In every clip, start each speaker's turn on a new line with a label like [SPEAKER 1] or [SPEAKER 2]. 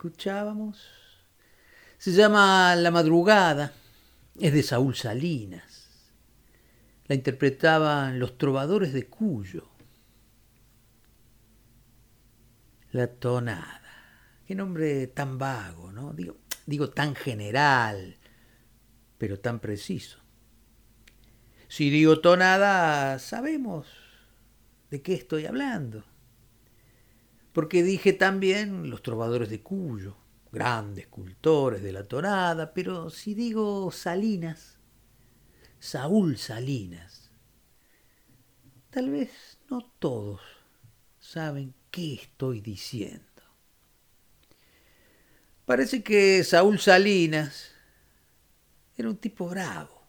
[SPEAKER 1] Escuchábamos se llama La Madrugada, es de Saúl Salinas. La interpretaban los trovadores de Cuyo. La tonada. Qué nombre tan vago, ¿no? Digo, digo tan general, pero tan preciso. Si digo tonada, sabemos de qué estoy hablando porque dije también los trovadores de Cuyo, grandes cultores de la tonada, pero si digo Salinas, Saúl Salinas, tal vez no todos saben qué estoy diciendo. Parece que Saúl Salinas era un tipo bravo.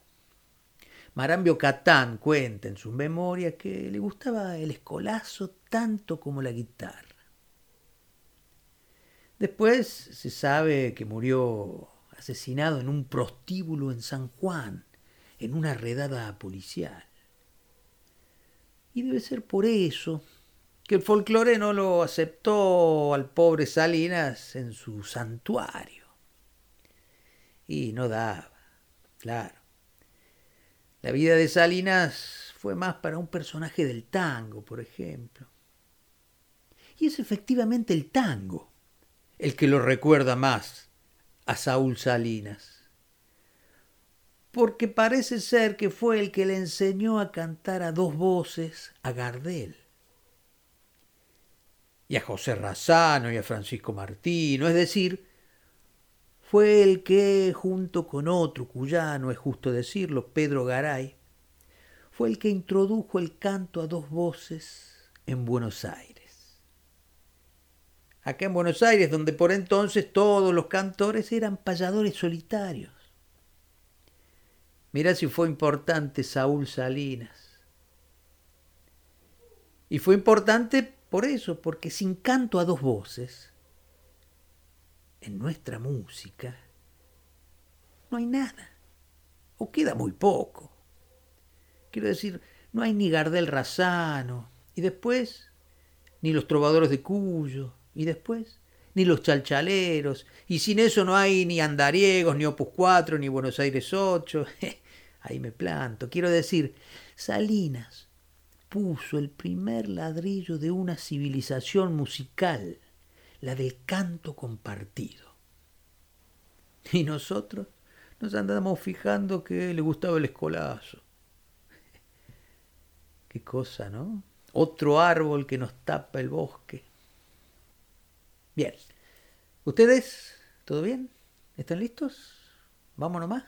[SPEAKER 1] Marambio Catán cuenta en su memoria que le gustaba el escolazo tanto como la guitarra. Después se sabe que murió asesinado en un prostíbulo en San Juan, en una redada policial. Y debe ser por eso que el folclore no lo aceptó al pobre Salinas en su santuario. Y no daba, claro. La vida de Salinas fue más para un personaje del tango, por ejemplo. Y es efectivamente el tango el que lo recuerda más a Saúl Salinas. Porque parece ser que fue el que le enseñó a cantar a dos voces a Gardel. Y a José Razano y a Francisco Martino, es decir, fue el que, junto con otro cuyano, es justo decirlo, Pedro Garay, fue el que introdujo el canto a dos voces en Buenos Aires. Acá en Buenos Aires, donde por entonces todos los cantores eran payadores solitarios. Mirá si fue importante Saúl Salinas. Y fue importante por eso, porque sin canto a dos voces, en nuestra música, no hay nada, o queda muy poco. Quiero decir, no hay ni Gardel Razano, y después ni los trovadores de Cuyo, y después ni los chalchaleros, y sin eso no hay ni andariegos, ni Opus 4, ni Buenos Aires 8. Ahí me planto. Quiero decir, Salinas puso el primer ladrillo de una civilización musical, la del canto compartido. Y nosotros nos andamos fijando que le gustaba el escolazo. Qué cosa, ¿no? Otro árbol que nos tapa el bosque. ¿Ustedes? ¿Todo bien? ¿Están listos? Vámonos más.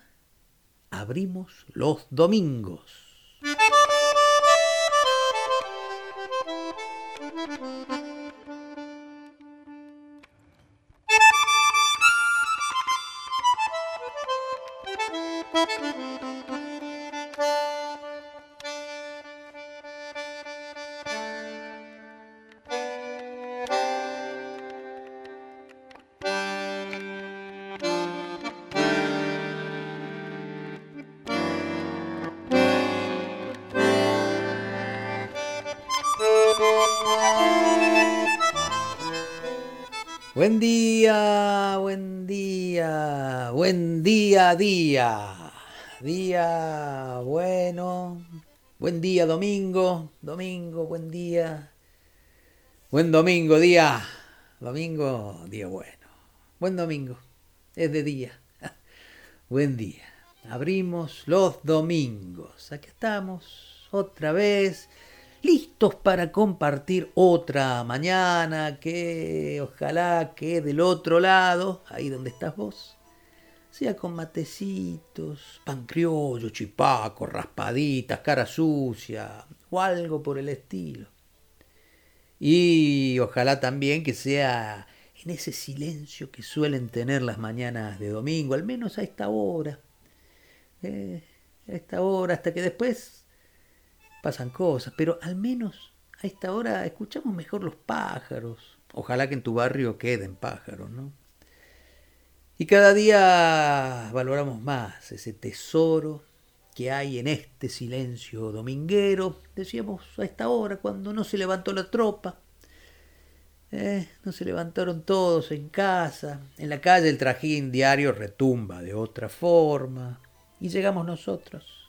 [SPEAKER 1] Abrimos los domingos. Día. Buen domingo, día. Domingo, día bueno. Buen domingo. Es de día. Buen día. Abrimos los domingos. Aquí estamos otra vez listos para compartir otra mañana que ojalá que del otro lado, ahí donde estás vos, sea con matecitos, pan criollo, chipaco, raspaditas, cara sucia o algo por el estilo. Y ojalá también que sea en ese silencio que suelen tener las mañanas de domingo, al menos a esta hora. Eh, a esta hora, hasta que después pasan cosas, pero al menos a esta hora escuchamos mejor los pájaros. Ojalá que en tu barrio queden pájaros, ¿no? Y cada día valoramos más ese tesoro que hay en este silencio dominguero, decíamos a esta hora, cuando no se levantó la tropa. Eh, no se levantaron todos en casa, en la calle el trajín diario retumba de otra forma, y llegamos nosotros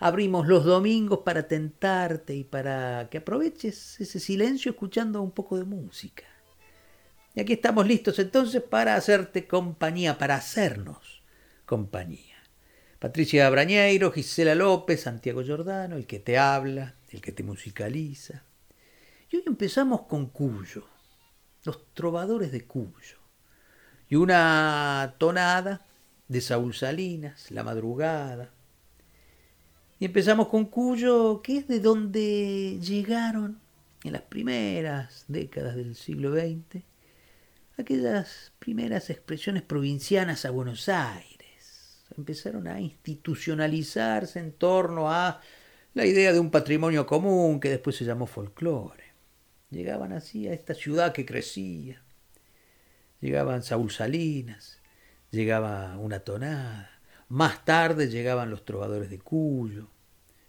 [SPEAKER 1] abrimos los domingos para tentarte y para que aproveches ese silencio escuchando un poco de música. Y aquí estamos listos entonces para hacerte compañía, para hacernos compañía. Patricia Brañeiro, Gisela López, Santiago Giordano, el que te habla, el que te musicaliza. Y hoy empezamos con Cuyo, los trovadores de Cuyo. Y una tonada de Saúl Salinas, La Madrugada, y empezamos con Cuyo, que es de donde llegaron en las primeras décadas del siglo XX aquellas primeras expresiones provincianas a Buenos Aires. Empezaron a institucionalizarse en torno a la idea de un patrimonio común que después se llamó folclore. Llegaban así a esta ciudad que crecía. Llegaban Saúl Salinas, llegaba una tonada, más tarde llegaban los trovadores de Cuyo,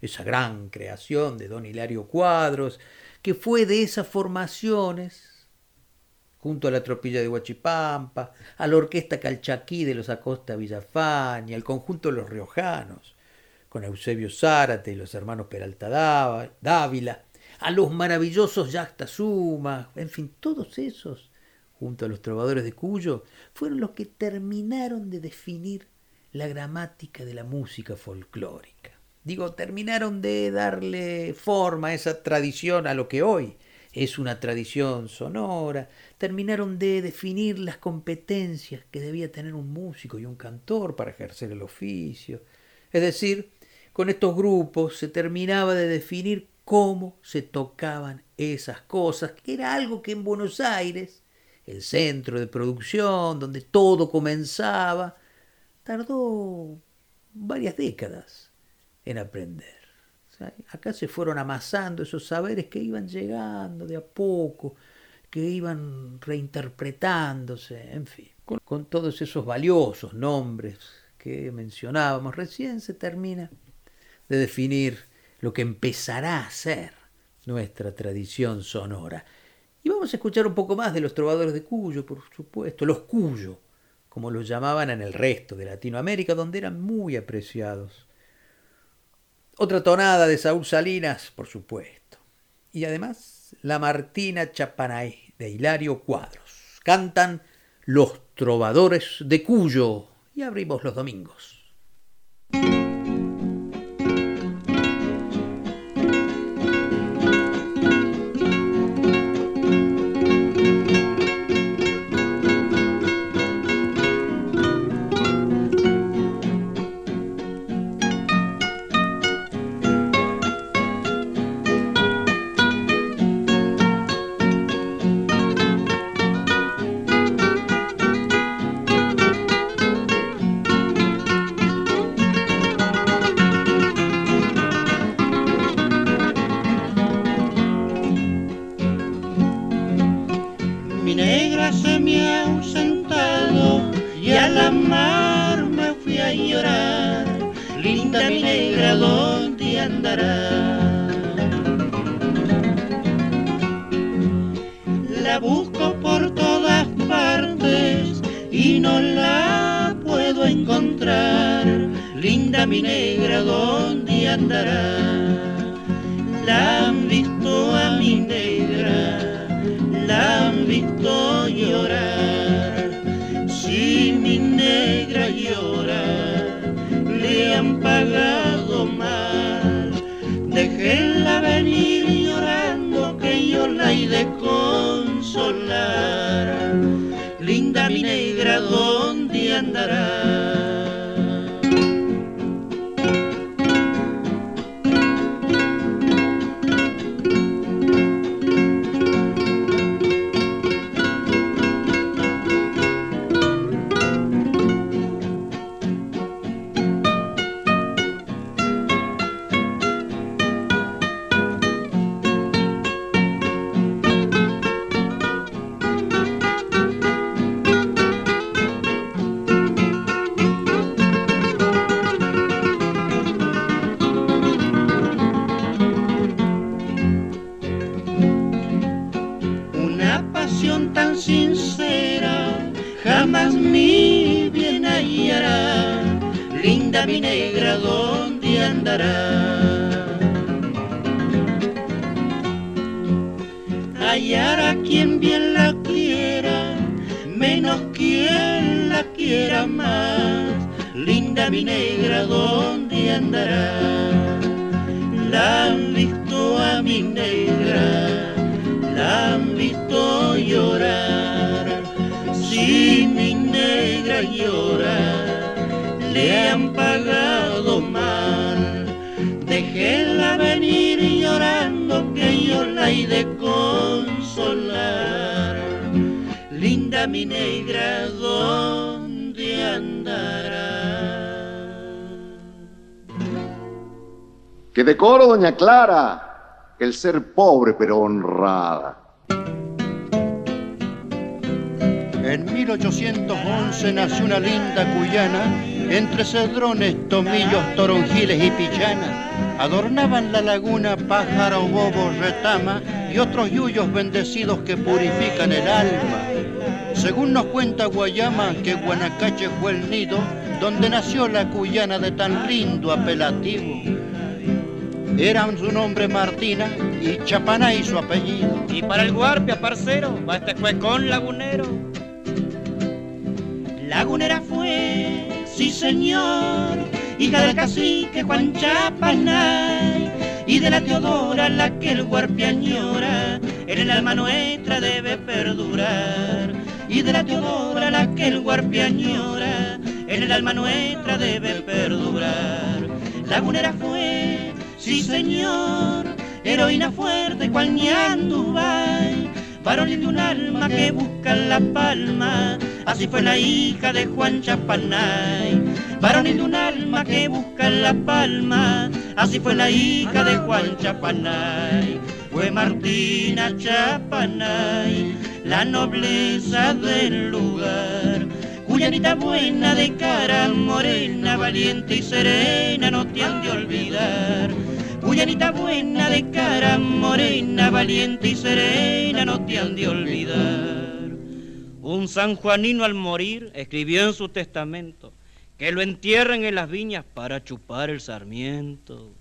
[SPEAKER 1] esa gran creación de don Hilario Cuadros, que fue de esas formaciones, junto a la tropilla de Huachipampa, a la orquesta Calchaquí de los Acosta Villafán y al conjunto de los riojanos, con Eusebio Zárate y los hermanos Peralta Dávila, a los maravillosos Yacta Suma, en fin, todos esos, junto a los trovadores de Cuyo, fueron los que terminaron de definir la gramática de la música folclórica. Digo, terminaron de darle forma a esa tradición a lo que hoy es una tradición sonora, terminaron de definir las competencias que debía tener un músico y un cantor para ejercer el oficio. Es decir, con estos grupos se terminaba de definir cómo se tocaban esas cosas, que era algo que en Buenos Aires
[SPEAKER 2] el centro de producción, donde todo comenzaba, tardó varias décadas en aprender. Acá se fueron amasando esos saberes que iban llegando de a poco, que iban reinterpretándose, en fin, con todos esos valiosos nombres que mencionábamos recién, se termina de definir lo que empezará a ser nuestra tradición sonora. Y vamos a escuchar un poco más de los trovadores de Cuyo, por supuesto, los Cuyo, como los llamaban en el resto de Latinoamérica, donde eran muy apreciados. Otra tonada de Saúl Salinas, por supuesto. Y además la Martina Chapanay de Hilario Cuadros. Cantan Los Trovadores de Cuyo y abrimos los domingos.
[SPEAKER 3] El ser pobre pero honrada.
[SPEAKER 4] En 1811 nació una linda cuyana, entre cedrones, tomillos, toronjiles y pichanas. Adornaban la laguna pájaro, bobo, retama y otros yuyos bendecidos que purifican el alma. Según nos cuenta Guayama, que Guanacache fue el nido donde nació la cuyana de tan lindo apelativo. Eran su nombre Martina y Chapanay su apellido.
[SPEAKER 5] Y para el guarpia, parcero, va este con Lagunero.
[SPEAKER 6] Lagunera fue, sí señor, hija del cacique Juan Chapanay y de la Teodora la que el guarpia añora, en el alma nuestra debe perdurar. Y de la Teodora la que el guarpia añora, en el alma nuestra debe perdurar. Lagunera fue Sí, señor, heroína fuerte cual Ñandubay,
[SPEAKER 2] varonil de un alma que busca la palma, así fue la hija de Juan Chapanay. Varonil de un alma que busca la palma, así fue la hija de Juan Chapanay. Fue Martina Chapanay, la nobleza del lugar. Cuyanita buena de cara morena, valiente y serena, no te han de olvidar Cuyanita buena de cara morena, valiente y serena, no te han de olvidar.
[SPEAKER 7] Un sanjuanino al morir escribió en su testamento que lo entierren en las viñas para chupar el sarmiento.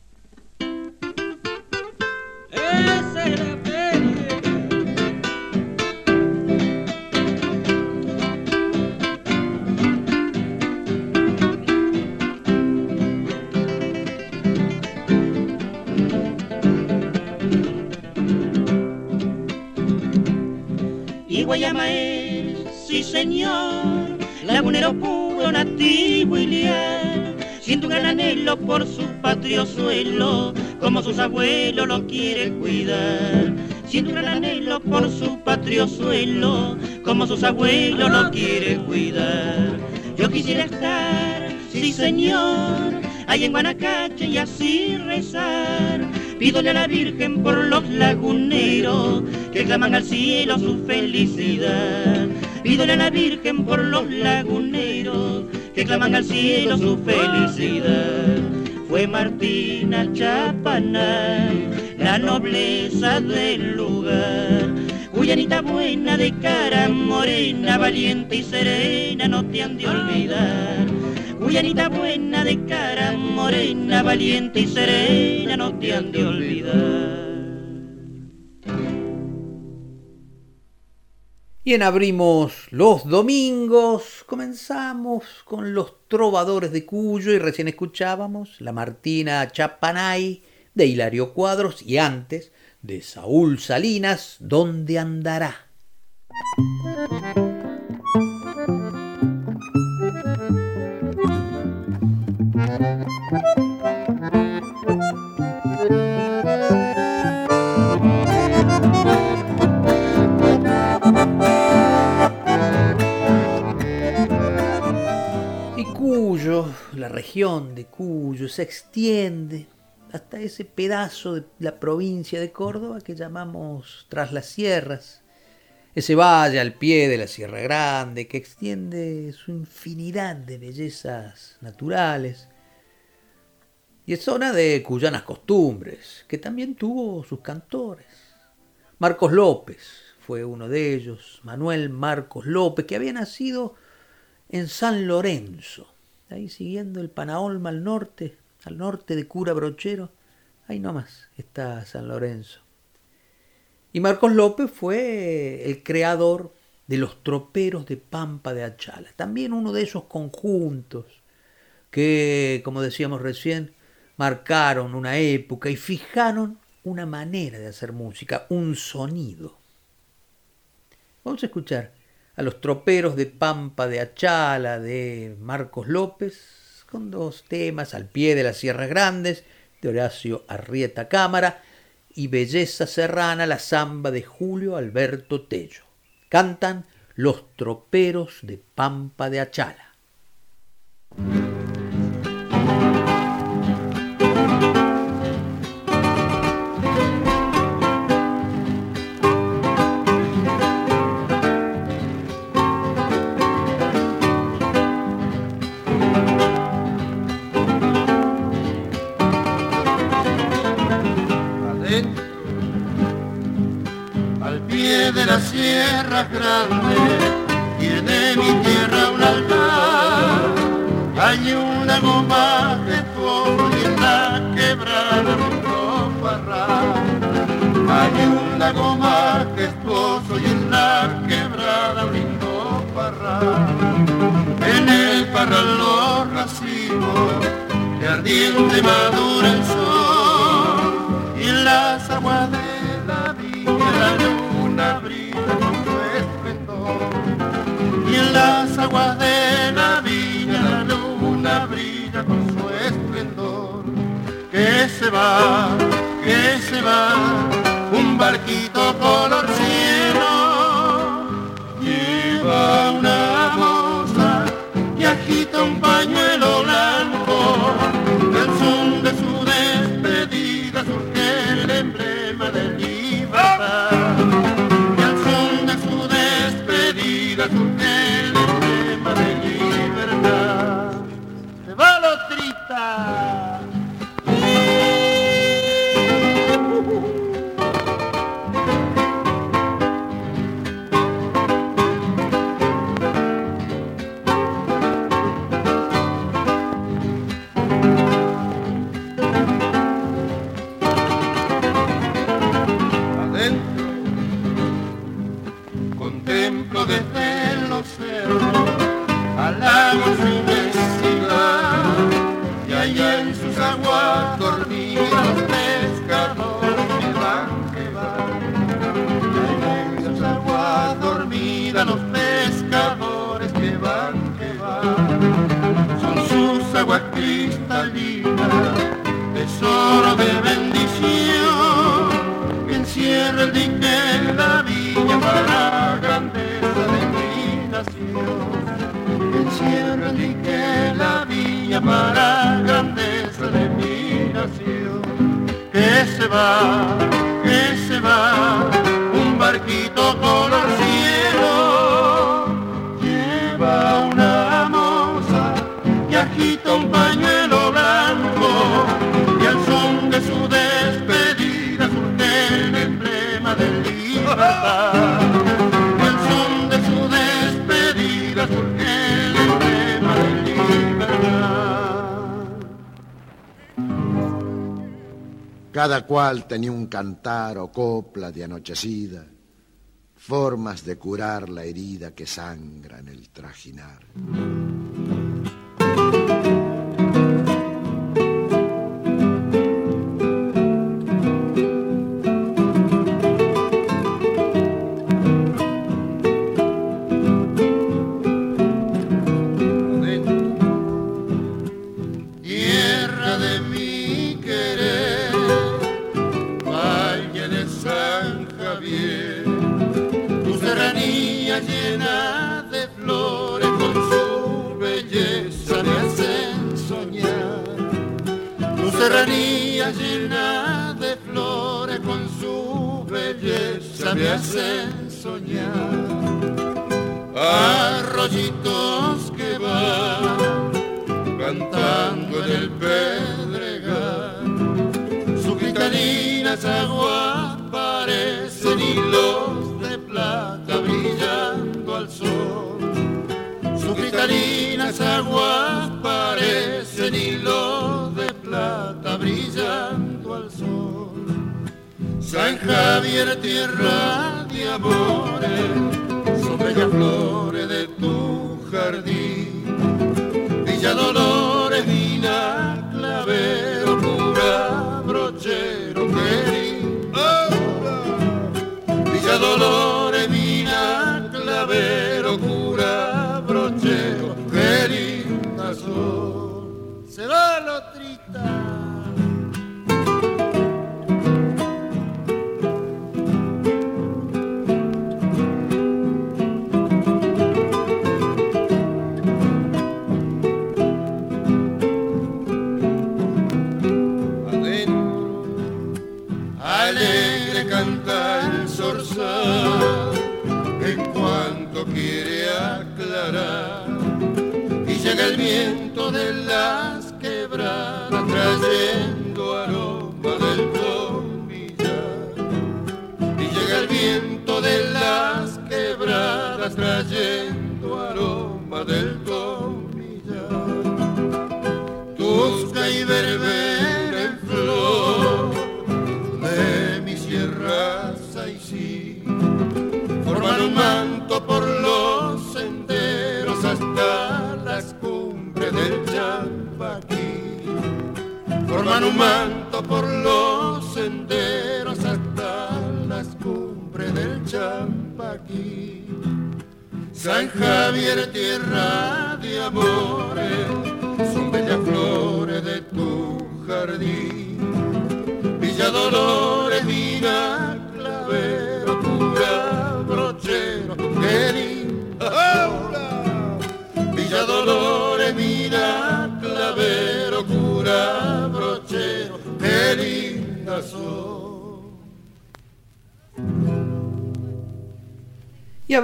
[SPEAKER 2] Guayamael, sí señor, lagunero puro, nativo y leal, siento un gran anhelo por su patrio suelo, como sus abuelos lo quiere cuidar. Siento un gran anhelo por su patrio suelo, como sus abuelos lo quiere cuidar. Yo quisiera estar, sí señor, ahí en Guanacache y así rezar Pídole a la Virgen por los laguneros que claman al cielo su felicidad. Pídole a la Virgen por los laguneros que claman al cielo su felicidad. Fue Martina Chapanay, la nobleza del lugar. Cuyanita buena de cara morena, valiente y serena, no te han de olvidar Guyanita buena de cara morena, valiente y serena, no te han de olvidar.
[SPEAKER 1] Bien, abrimos los domingos, comenzamos con los trovadores de Cuyo y recién escuchábamos la Martina Chapanay de Hilario Cuadros y antes de Saúl Salinas, ¿Dónde andará? La región de Cuyo, se extiende hasta ese pedazo de la provincia de Córdoba que llamamos Tras las Sierras, ese valle al pie de la Sierra Grande que extiende su infinidad de bellezas naturales, y es zona de cuyanas costumbres, que también tuvo sus cantores. Marcos López fue uno de ellos, Manuel Marcos López, que había nacido en San Lorenzo, ahí siguiendo el Panaolma al norte, al norte de Cura Brochero, ahí nomás está San Lorenzo. Y Marcos López fue el creador de los troperos de Pampa de Achala, también uno de esos conjuntos que, como decíamos recién, marcaron una época y fijaron una manera de hacer música, un sonido. Vamos a escuchar a los troperos de Pampa de Achala de Marcos López con dos temas al pie de las Sierras Grandes de Horacio Arrieta Cámara y Belleza Serrana, la samba de Julio Alberto Tello. Cantan los troperos de Pampa de Achala.
[SPEAKER 8] Tierra grande, tiene mi tierra un altar. Hay un lago majestuoso y en la quebrada un parral. Hay un lago majestuoso y en la quebrada un parral. En el parral los racimos de ardiente madura el sol y en las aguas de la villa la luna brilla las aguas de la viña la luna brilla con su esplendor. Que se va, que se va, un barquito color cielo.
[SPEAKER 3] Lleva una moza que agita un pañuelo. la grandeza de mi nación. Encierra y que la villa para la grandeza de mi nación, que se va.
[SPEAKER 8] Cada cual tenía un cantar o copla de anochecida, formas de curar la herida que sangra en el trajinar.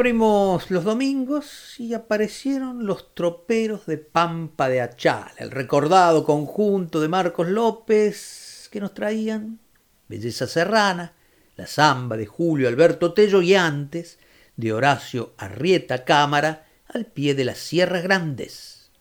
[SPEAKER 3] Los
[SPEAKER 1] domingos y aparecieron los troperos de Pampa de Achala, el recordado conjunto de Marcos López que nos traían Belleza Serrana, la samba de Julio Alberto Tello y antes de Horacio Arrieta Cámara al pie de las Sierras Grandes.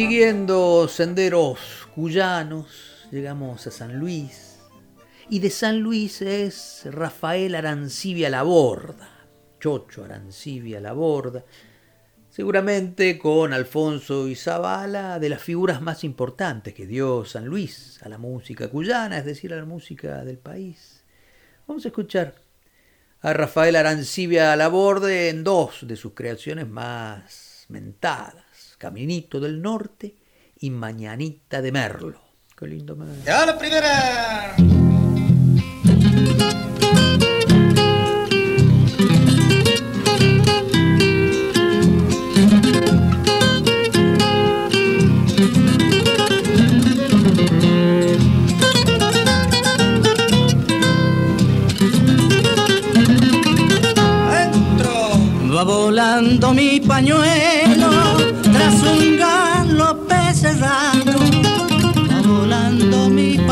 [SPEAKER 1] Siguiendo senderos cuyanos, llegamos a San Luis. Y de San Luis es Rafael Arancibia Laborda, Chocho Arancibia Laborda, seguramente con Alfonso Izabala, de las figuras más importantes que dio San Luis a la música cuyana, es decir, a la música del país. Vamos a escuchar a Rafael Arancibia Laborde en dos de sus creaciones más mentadas, Caminito del Norte y Mañanita de Merlo. Qué lindo Merlo.
[SPEAKER 2] ¡Ya la primera!
[SPEAKER 9] Va volando mi pañuelo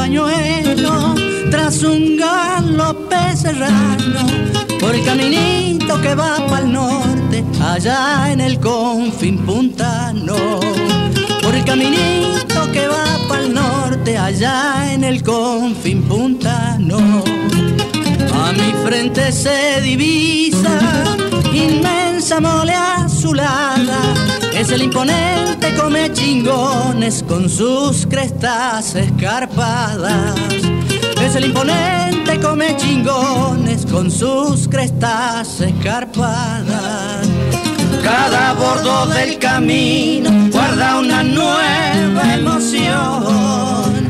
[SPEAKER 9] pañuelo tras un galope serrano. Por el caminito que va para el norte, allá en el confín puntano. Por el caminito que va para el norte, allá en el confín puntano. A mi frente se divisa inmensa mole azulada. Es el imponente come chingones con sus crestas escarpadas. Es el imponente come chingones con sus crestas escarpadas. Cada bordo del camino guarda una nueva emoción.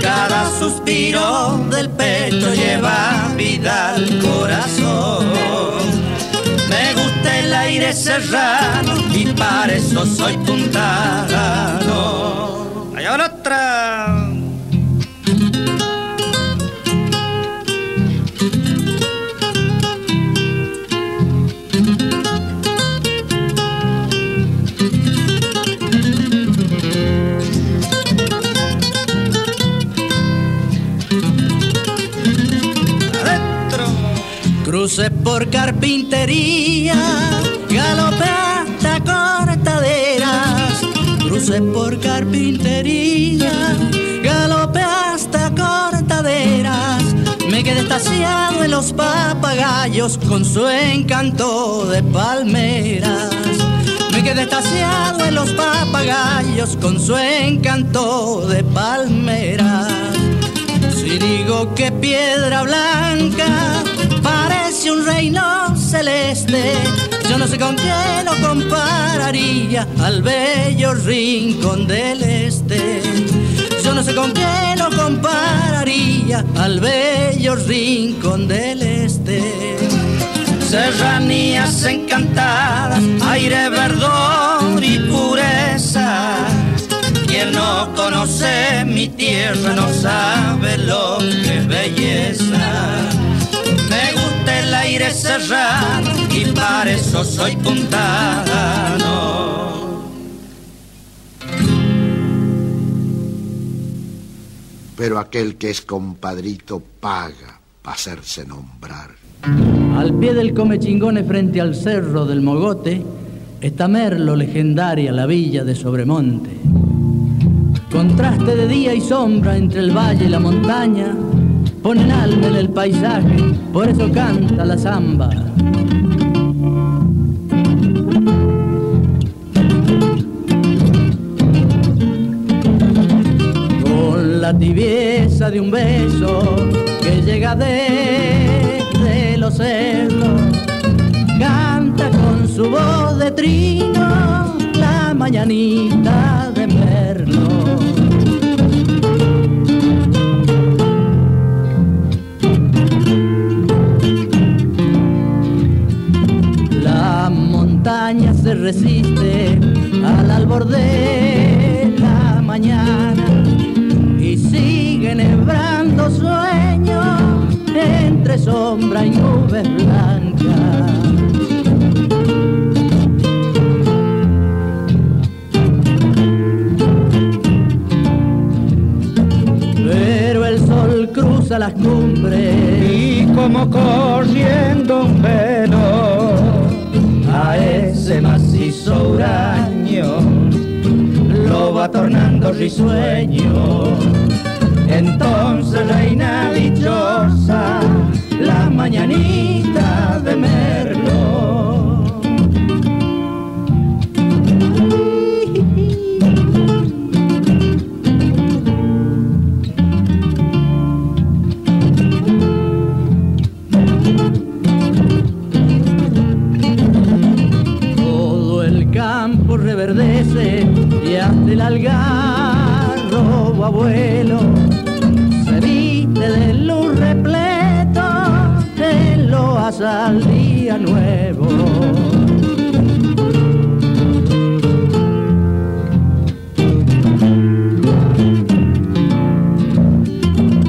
[SPEAKER 9] Cada suspiro del pecho lleva vida al corazón. Gusta el aire serrano y para eso soy puntano.
[SPEAKER 10] Allá va otra.
[SPEAKER 9] Cruce por carpintería, galope hasta cortaderas. Cruce por carpintería, galope hasta cortaderas. Me quedé estaciado en los papagayos con su encanto de palmeras. Me quedé estaciado en los papagayos con su encanto de palmeras. Si digo que piedra blanca un reino celeste, yo no sé con qué lo compararía al bello rincón del este. Yo no sé con qué lo compararía al bello rincón del este. Serranías encantadas, aire, verdor y pureza. Quien no conoce mi tierra no sabe lo que es belleza. Me y para eso soy puntano.
[SPEAKER 8] Pero aquel que es compadrito paga para hacerse nombrar.
[SPEAKER 9] Al pie del Comechingones frente al cerro del Mogote está Merlo legendaria la villa de Sobremonte. Contraste de día y sombra entre el valle y la montaña ponen alma en el paisaje, por eso canta la zamba. Con la tibieza de un beso que llega desde los cerros, canta con su voz de trino la mañanita resiste al albor de la mañana y sigue nebrando sueños entre sombra y nubes blancas. Cruza las cumbres
[SPEAKER 11] y como corriendo un velo macizo huraño lo va tornando risueño. Entonces reina dichosa la mañanita de Merlo.
[SPEAKER 9] El algarrobo abuelo se viste de luz repleto en lo al día nuevo.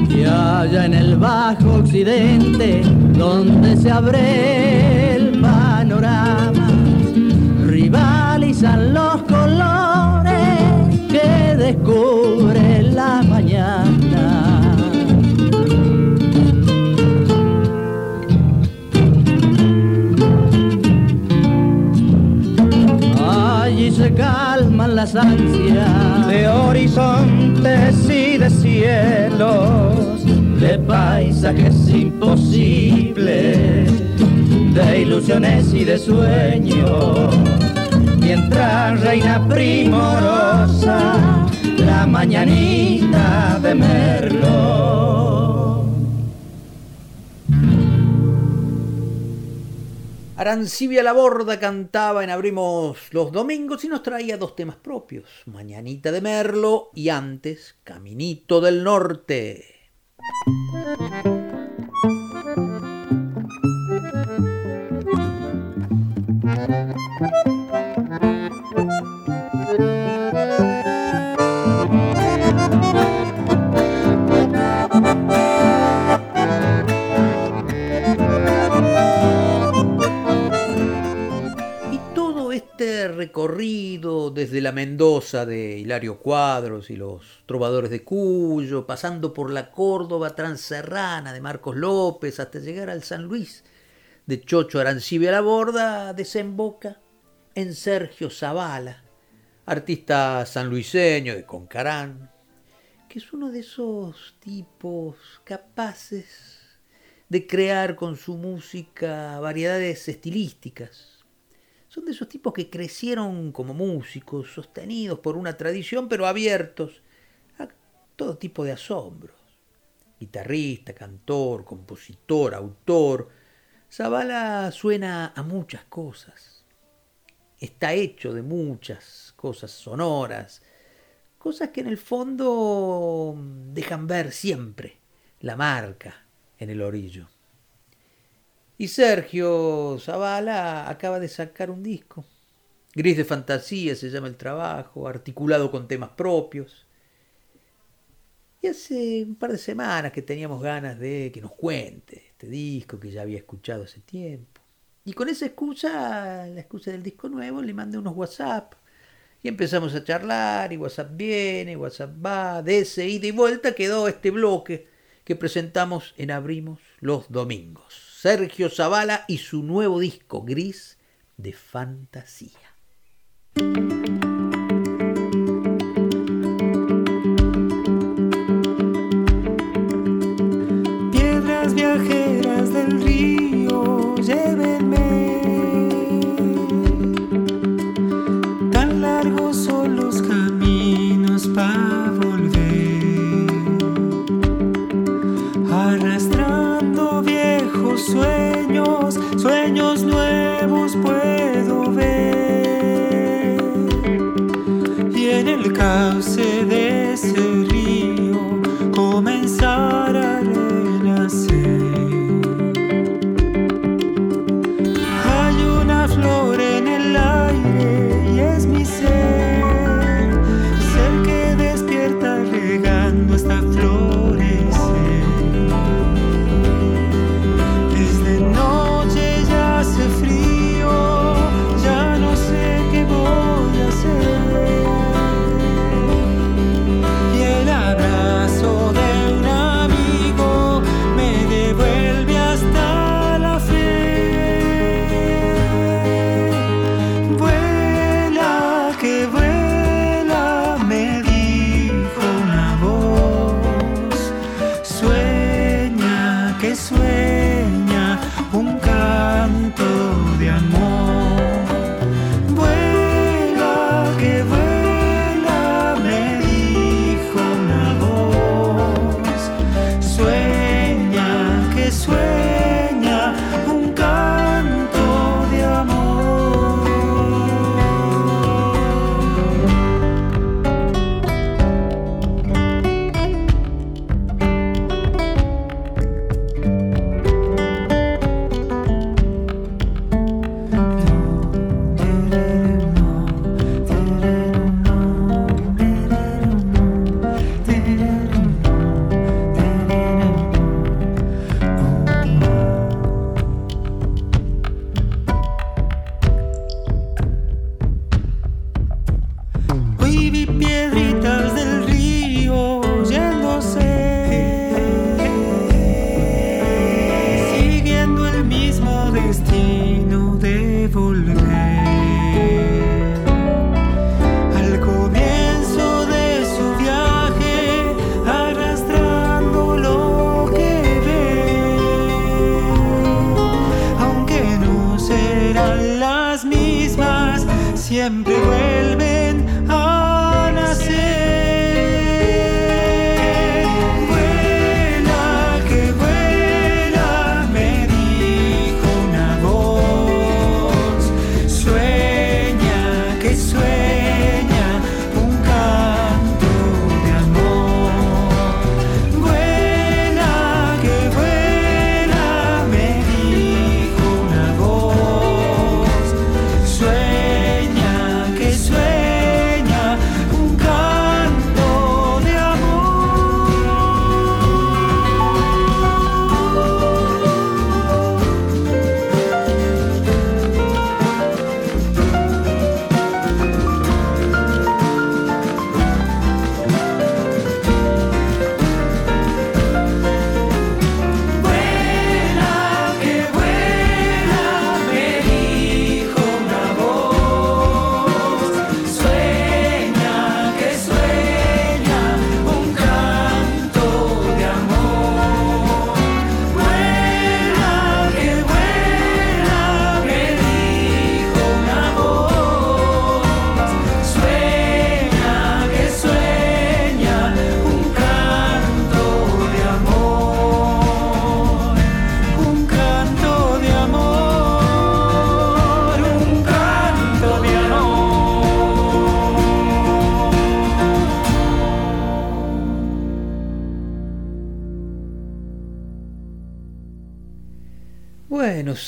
[SPEAKER 9] Y allá en el bajo occidente, donde se abre
[SPEAKER 12] ansias
[SPEAKER 9] de horizontes y de cielos, de paisajes imposibles, de ilusiones y de sueños. Mientras reina primorosa la mañanita de Merlo.
[SPEAKER 1] Arancibia la Borda cantaba en Abrimos los Domingos y nos traía dos temas propios, Mañanita de Merlo y antes Caminito del Norte. Recorrido desde la Mendoza de Hilario Cuadros y los trovadores de Cuyo, pasando por la Córdoba transerrana de Marcos López hasta llegar al San Luis de Chocho Arancibia la Borda, desemboca en Sergio Zavala, artista sanluiseño de Concarán, que es uno de esos tipos capaces de crear con su música variedades estilísticas son de esos tipos que crecieron como músicos, sostenidos por una tradición, pero abiertos a todo tipo de asombros. Guitarrista, cantor, compositor, autor. Zavala suena a muchas cosas. Está hecho de muchas cosas sonoras, cosas que en el fondo dejan ver siempre la marca en el orillo. Y Sergio Zavala acaba de sacar un disco. Gris de fantasía se llama el trabajo, articulado con temas propios. Y hace un par de semanas que teníamos ganas de que nos cuente este disco que ya había escuchado hace tiempo. Y con esa excusa, la excusa del disco nuevo, le mandé unos WhatsApp. Y empezamos a charlar, y WhatsApp viene, WhatsApp va, de ese ida y vuelta quedó este bloque que presentamos en Abrimos los Domingos. Sergio Zavala y su nuevo disco Gris de Fantasía.
[SPEAKER 13] Piedras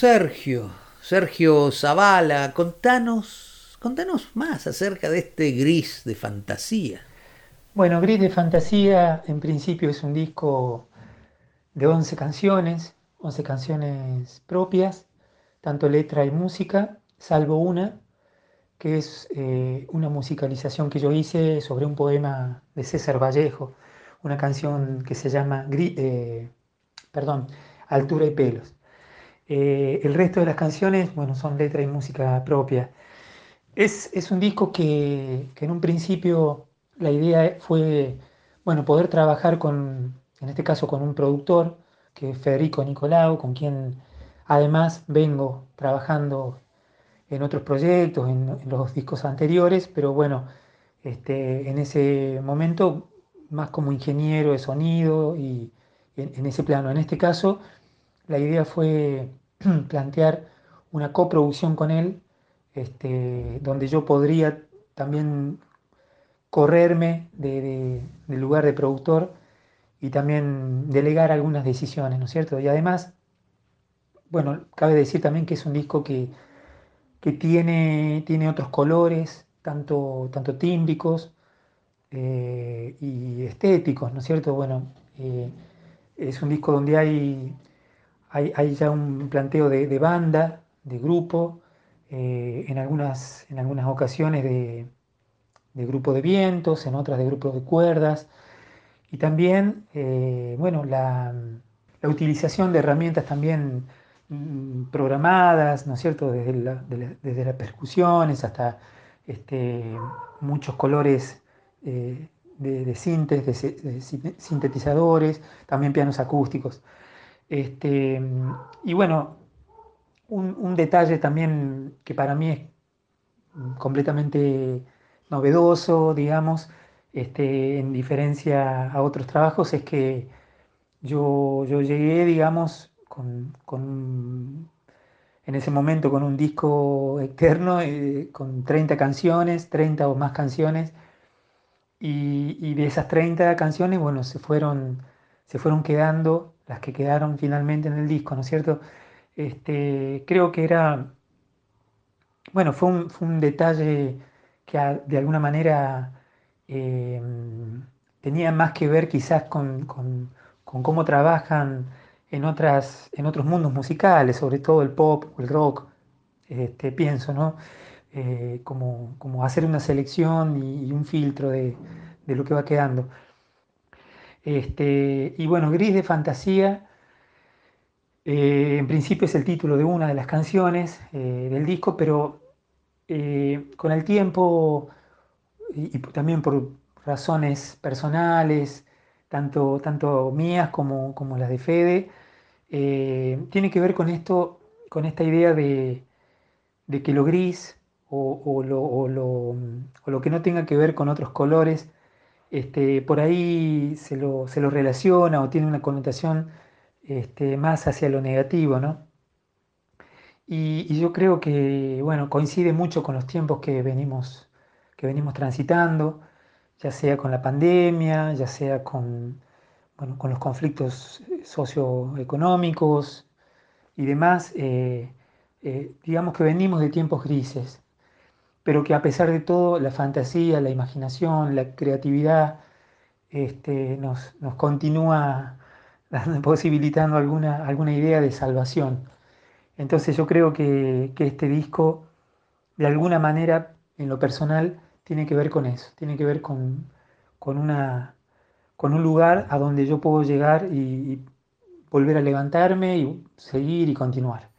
[SPEAKER 1] Sergio, Sergio Zavala, contanos, contanos más acerca de este gris de fantasía.
[SPEAKER 14] Bueno, Gris de Fantasía en principio es un disco de 11 canciones, 11 canciones propias, tanto letra y música, salvo una, que es eh, una musicalización que yo hice sobre un poema de César Vallejo, una canción que se llama eh, perdón, Altura y Pelos. Eh, el resto de las canciones, bueno, son letra y música propia. Es, es un disco que, que en un principio la idea fue, bueno, poder trabajar con, en este caso con un productor, que es Federico Nicolau, con quien además vengo trabajando en otros proyectos, en, los discos anteriores, pero bueno, este, en ese momento más como ingeniero de sonido y en, en ese plano. En este caso, la idea fue plantear una coproducción con él, este, donde yo podría también correrme de- de- del lugar de productor y también delegar algunas decisiones, ¿no es cierto? Y además, bueno, cabe decir también que es un disco que, que tiene, tiene otros colores, tanto, tanto tímbricos eh, y estéticos, ¿no es cierto? Bueno, eh, es un disco donde hay, hay, ya un planteo de, de banda, de grupo, eh, en, algunas, en algunas ocasiones de, de grupo de vientos, en otras de grupo de cuerdas, y también, eh, bueno, la, la utilización de herramientas también mm, programadas, ¿no es cierto?, desde, la- de la- desde las percusiones hasta este, muchos colores eh, de, sintes, de, si- de sin- sintetizadores, también pianos acústicos. Este, y bueno, un, un detalle también que para mí es completamente novedoso, digamos, este, en diferencia a otros trabajos, es que yo, yo llegué, digamos, con, con en ese momento con un disco externo, eh, con 30 canciones, 30 o más canciones, y, y de esas 30 canciones, bueno, se fueron, se fueron quedando las que quedaron finalmente en el disco, ¿no es cierto? Este, creo que era, bueno, fue un, detalle que de alguna manera eh, tenía más que ver quizás con, cómo trabajan en otras, en otros mundos musicales, sobre todo el pop el rock, este, pienso, ¿no? Eh, como, hacer una selección y, un filtro de lo que va quedando. Este, y bueno, Gris de Fantasía, eh, en principio es el título de una de las canciones eh, del disco, pero eh, con el tiempo y, también por razones personales, tanto, tanto mías como, como las de Fede, tiene que ver con esto, con esta idea de, que lo gris o, lo, lo- o lo que no tenga que ver con otros colores, este, por ahí se lo, se lo relaciona o tiene una connotación este, más hacia lo negativo, ¿no? Y, yo creo que, bueno, coincide mucho con los tiempos que venimos, que venimos transitando, ya sea con la pandemia, ya sea con, bueno, con los conflictos socioeconómicos y demás. eh, eh, digamos que venimos de tiempos grises, pero que a pesar de todo la fantasía, la imaginación, la creatividad este, nos, nos continúa posibilitando alguna, alguna idea de salvación. Entonces yo creo que, que este disco, de alguna manera, en lo personal, tiene que ver con eso, tiene que ver con, con, una, con un lugar a donde yo puedo llegar y, y volver a levantarme y seguir y continuar.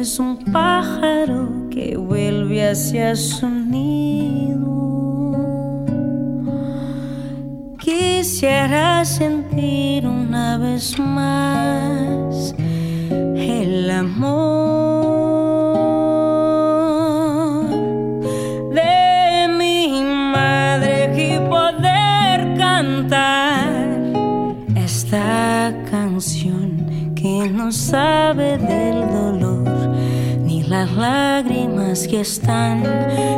[SPEAKER 15] Es un pájaro que vuelve hacia su nido. Quisiera sentir una vez más el amor de mi madre y poder cantar esta canción que no sabe del lágrimas que están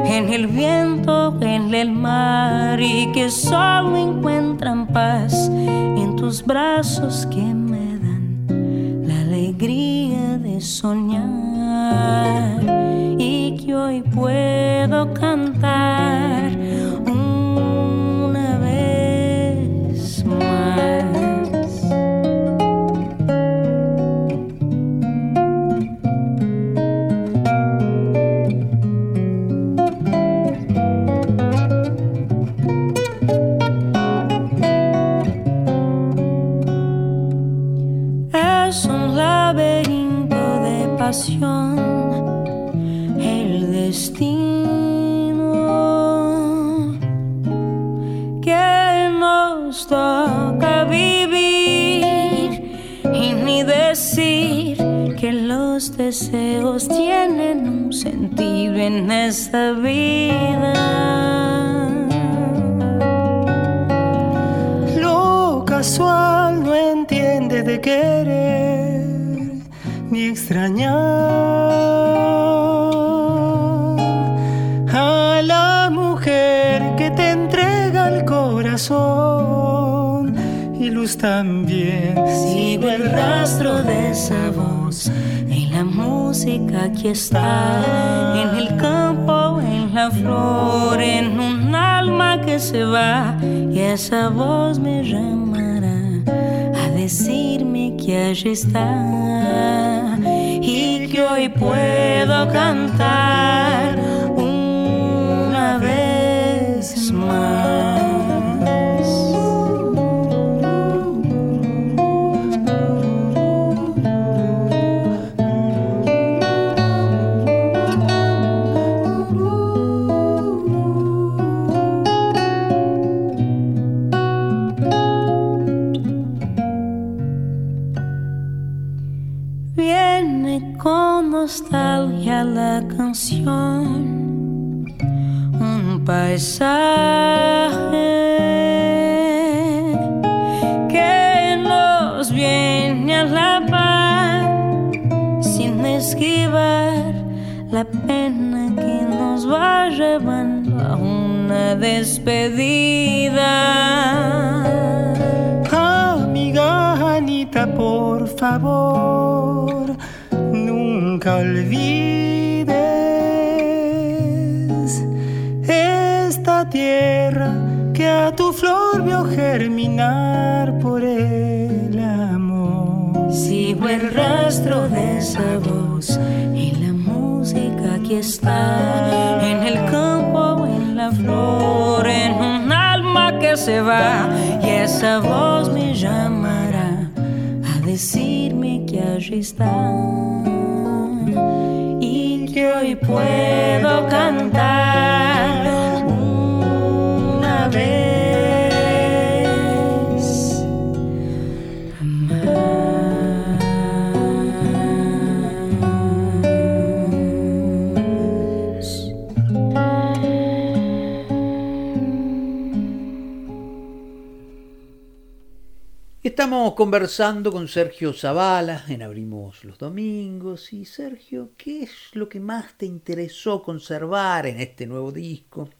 [SPEAKER 15] en el viento, en el mar y que solo encuentran paz en tus brazos que me dan la alegría de soñar y que hoy puedo cantar el destino que nos toca vivir y ni decir que los deseos tienen un sentido en esta vida.
[SPEAKER 16] Lo casual no entiende de querer extrañar a la mujer que te entrega el corazón y luz también.
[SPEAKER 15] Sigo el rastro de esa voz en la música que está en el campo, en la flor, en un alma que se va y esa voz me llamará a decirme que allí está y que hoy puedo cantar una vez más. Un paisaje que nos viene a la par sin esquivar la pena que nos va llevando a una despedida.
[SPEAKER 13] Amiga Anita, por favor, nunca olvides tierra que a tu flor vio germinar por el amor.
[SPEAKER 15] Sigo el rastro de esa voz está en el campo, en la flor, en un alma que se va y esa voz me llamará a decirme que allí está y que hoy puedo cantar
[SPEAKER 1] Estamos conversando con Sergio Zavala en Abrimos los Domingos. Y Sergio, ¿qué es lo que más te interesó conservar en este nuevo disco,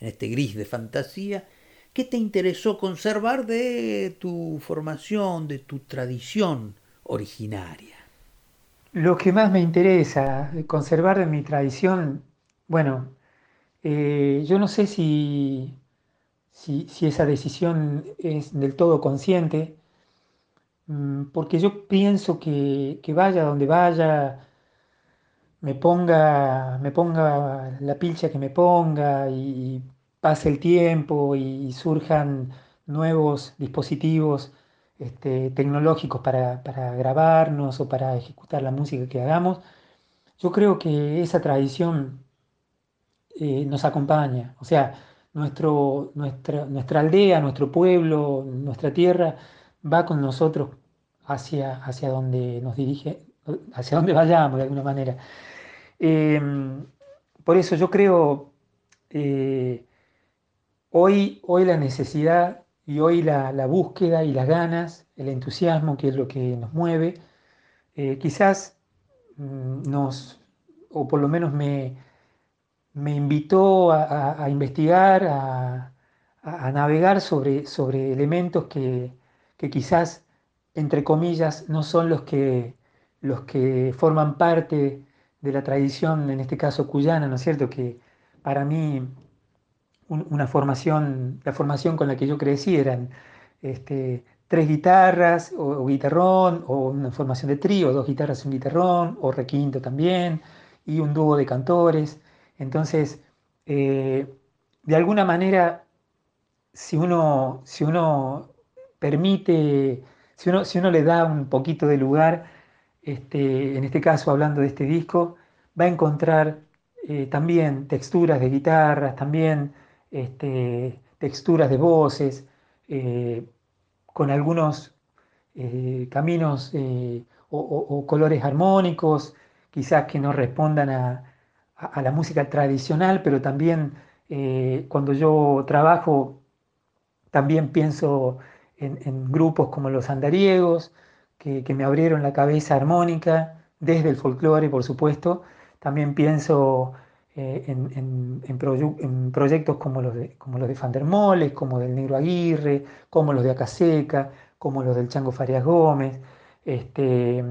[SPEAKER 1] en este gris de fantasía? ¿Qué te interesó conservar de tu formación, de tu tradición originaria?
[SPEAKER 14] Lo que más me interesa conservar de mi tradición, bueno, eh, yo no sé si, si, esa decisión es del todo consciente, porque yo pienso que, vaya donde vaya, me ponga, me ponga la pilcha que me ponga y, pase el tiempo y, surjan nuevos dispositivos este, tecnológicos para, grabarnos o para ejecutar la música que hagamos, yo creo que esa tradición eh, nos acompaña. O sea, nuestro, nuestra, nuestra aldea, nuestro pueblo, nuestra tierra va con nosotros hacia, hacia donde nos dirige, hacia donde vayamos de alguna manera. Em, por eso yo creo eh, hoy, hoy la necesidad y hoy la, búsqueda y las ganas, el entusiasmo, que es lo que nos mueve, eh, quizás mm, nos, o por lo menos me, me invitó a, investigar, a, navegar sobre, sobre elementos que, que quizás, entre comillas, no son los que, los que forman parte de la tradición, en este caso cuyana, ¿no es cierto? Que para mí una formación, la formación con la que yo crecí eran este, tres guitarras o, guitarrón, o una formación de trío, dos guitarras y un guitarrón, o requinto también, y un dúo de cantores. Entonces, eh, de alguna manera, si uno, si uno permite, si uno, si uno le da un poquito de lugar, este, en este caso hablando de este disco, va a encontrar eh, también texturas de guitarras, también este, texturas de voces, eh, con algunos eh, caminos o, colores armónicos, quizás que no respondan a, a la música tradicional, pero también cuando yo trabajo, también pienso en, grupos como los andariegos, que, me abrieron la cabeza armónica, desde el folclore, por supuesto. También pienso eh, en, proyectos como los de, como los de Fandermoles, como del Negro Aguirre, como los de Acaseca, como los del Chango Farias Gómez. Este,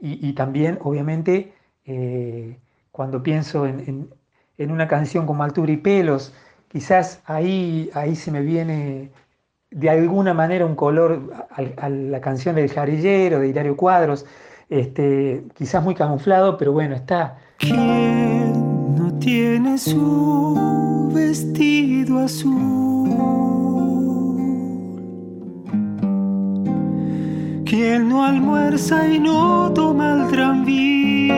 [SPEAKER 14] y, también, obviamente, eh, cuando pienso en, una canción como Altura y Pelos, quizás ahí, ahí se me viene de alguna manera un color a, la canción del jarillero, de Hilario Cuadros, este, quizás muy camuflado, pero bueno, está.
[SPEAKER 13] ¿Quién no tiene su vestido azul? ¿Quién no almuerza y no toma el tranvía?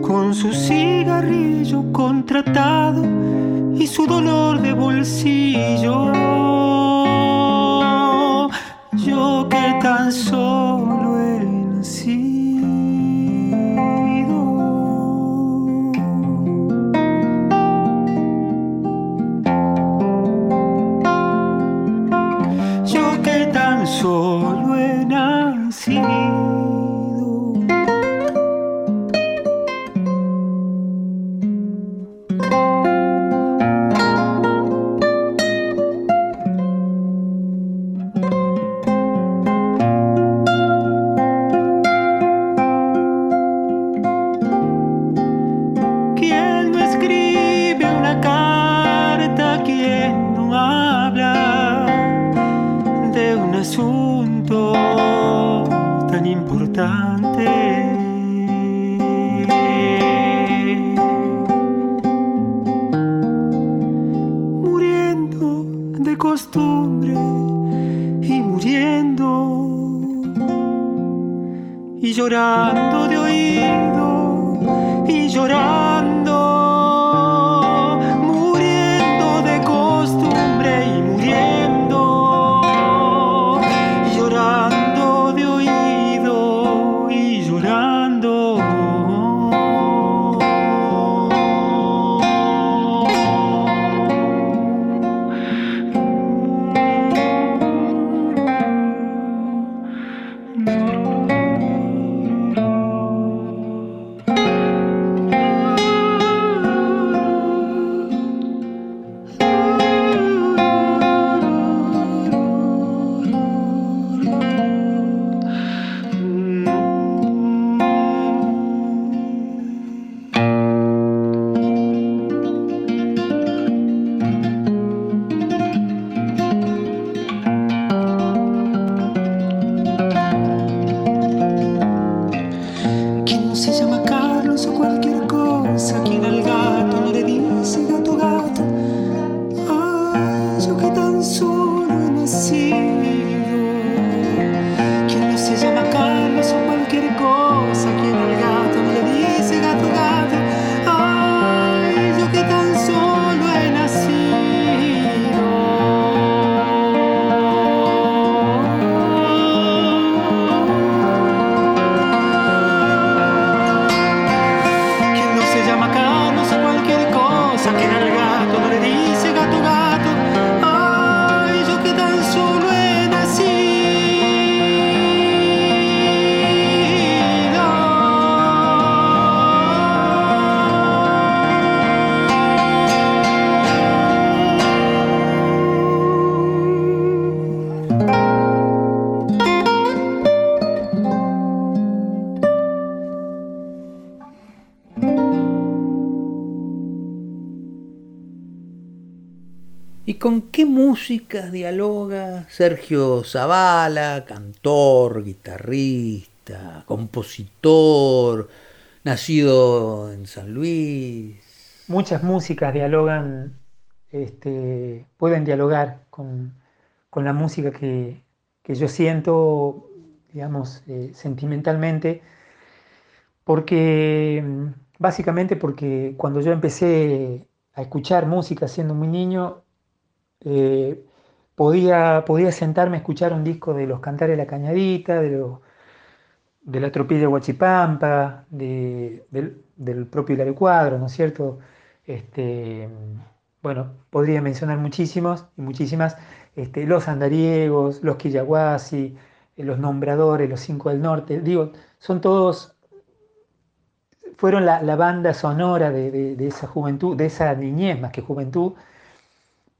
[SPEAKER 13] Con su cigarrillo contratado y su dolor de bolsillo. Yo que tan solo
[SPEAKER 1] qué música dialoga Sergio Zavala, cantor, guitarrista, compositor, nacido en San Luis?
[SPEAKER 14] Muchas músicas dialogan, este, pueden dialogar con, la música que, yo siento, digamos, eh, sentimentalmente, porque básicamente porque cuando yo empecé a escuchar música siendo muy niño, eh, podía, podía sentarme a escuchar un disco de los Cantares de la Cañadita, de, de la Tropilla Huachipampa, de, del, propio Hilario Cuadro, ¿no es cierto? Este, bueno, podría mencionar muchísimos y muchísimas, este, los andariegos, los quillaguasi, eh, los nombradores, los cinco del norte, digo, son todos, fueron la, banda sonora de, de, esa juventud, de esa niñez más que juventud,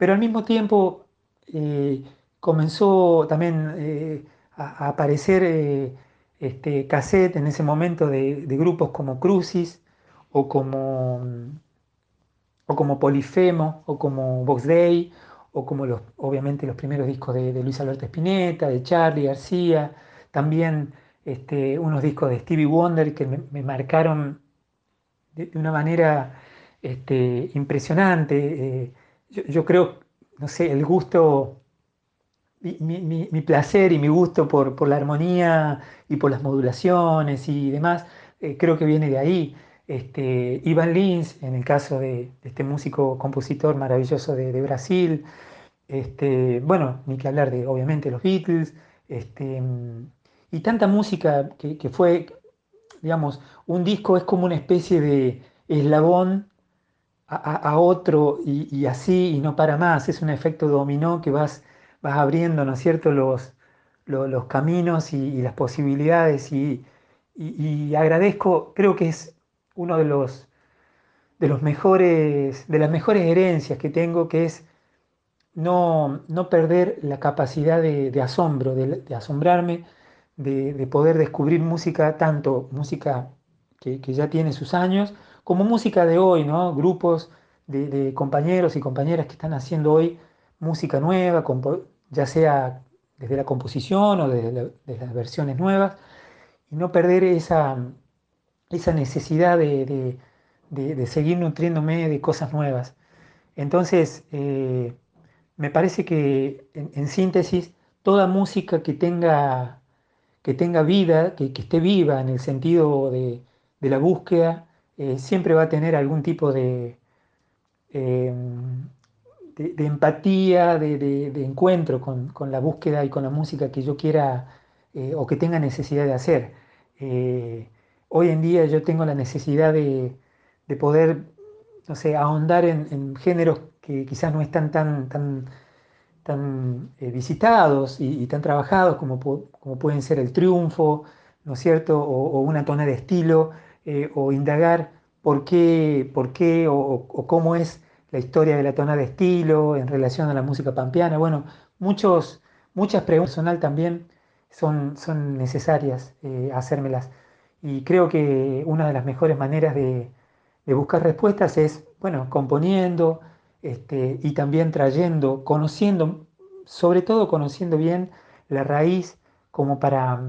[SPEAKER 14] pero al mismo tiempo eh, comenzó también eh, a, aparecer eh, este, cassette en ese momento de, grupos como Crucis o como, o como Polifemo o como Vox Day o como los, obviamente los primeros discos de, Luis Alberto Spinetta, de Charlie García, también este, unos discos de Stevie Wonder que me, marcaron de, una manera este, impresionante yo, creo, no sé, el gusto, mi, placer y mi gusto por, la armonía y por las modulaciones y demás, eh, creo que viene de ahí. Este, Ivan Lins, en el caso de, este músico compositor maravilloso de, Brasil, este, bueno, ni que hablar de, obviamente, los Beatles, este, y tanta música que, que, fue, digamos, un disco es como una especie de eslabón a, otro y, así y no para más. Es un efecto dominó que vas, vas abriendo, ¿no es cierto?, los, los, caminos y, las posibilidades y, agradezco, creo que es uno de los, de los mejores, de las mejores herencias que tengo, que es no, no perder la capacidad de, asombro, de, asombrarme, de, poder descubrir música, tanto música que, que ya tiene sus años, como música de hoy, ¿no? Grupos de, compañeros y compañeras que están haciendo hoy música nueva, ya sea desde la composición o desde, las versiones nuevas.
[SPEAKER 13] no perder esa, esa necesidad de, seguir nutriéndome de cosas nuevas. Entonces, eh, me parece que en, síntesis, toda música que tenga, que tenga vida, que, esté viva en el sentido de, la búsqueda, eh, siempre va a tener algún tipo de, em, de, empatía, de, encuentro con, la búsqueda y con la música que yo quiera eh, o que tenga necesidad de hacer. Eh, hoy en día yo tengo la necesidad de, poder, no sé, ahondar en, géneros que quizás no están tan, tan, tan eh, visitados y, tan trabajados como, como, pueden ser el triunfo, ¿no es cierto? O, una tona de estilo, o indagar por qué, por qué o cómo es la historia de la tona de estilo en relación a la música pampeana. Bueno, muchos, muchas preguntas personal también son, son necesarias eh, hacérmelas. Y creo que una de las mejores maneras de, buscar respuestas es, bueno, componiendo este, y también trayendo, conociendo, sobre todo conociendo bien la raíz como para,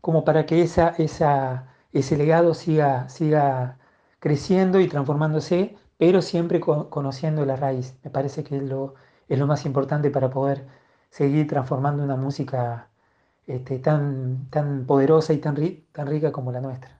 [SPEAKER 13] como para que esa, esa, ese legado siga, siga creciendo y transformándose pero siempre conociendo la raíz. Me parece que es lo, es lo más importante para poder seguir transformando una música este, tan, tan poderosa y tan, tan rica como la nuestra.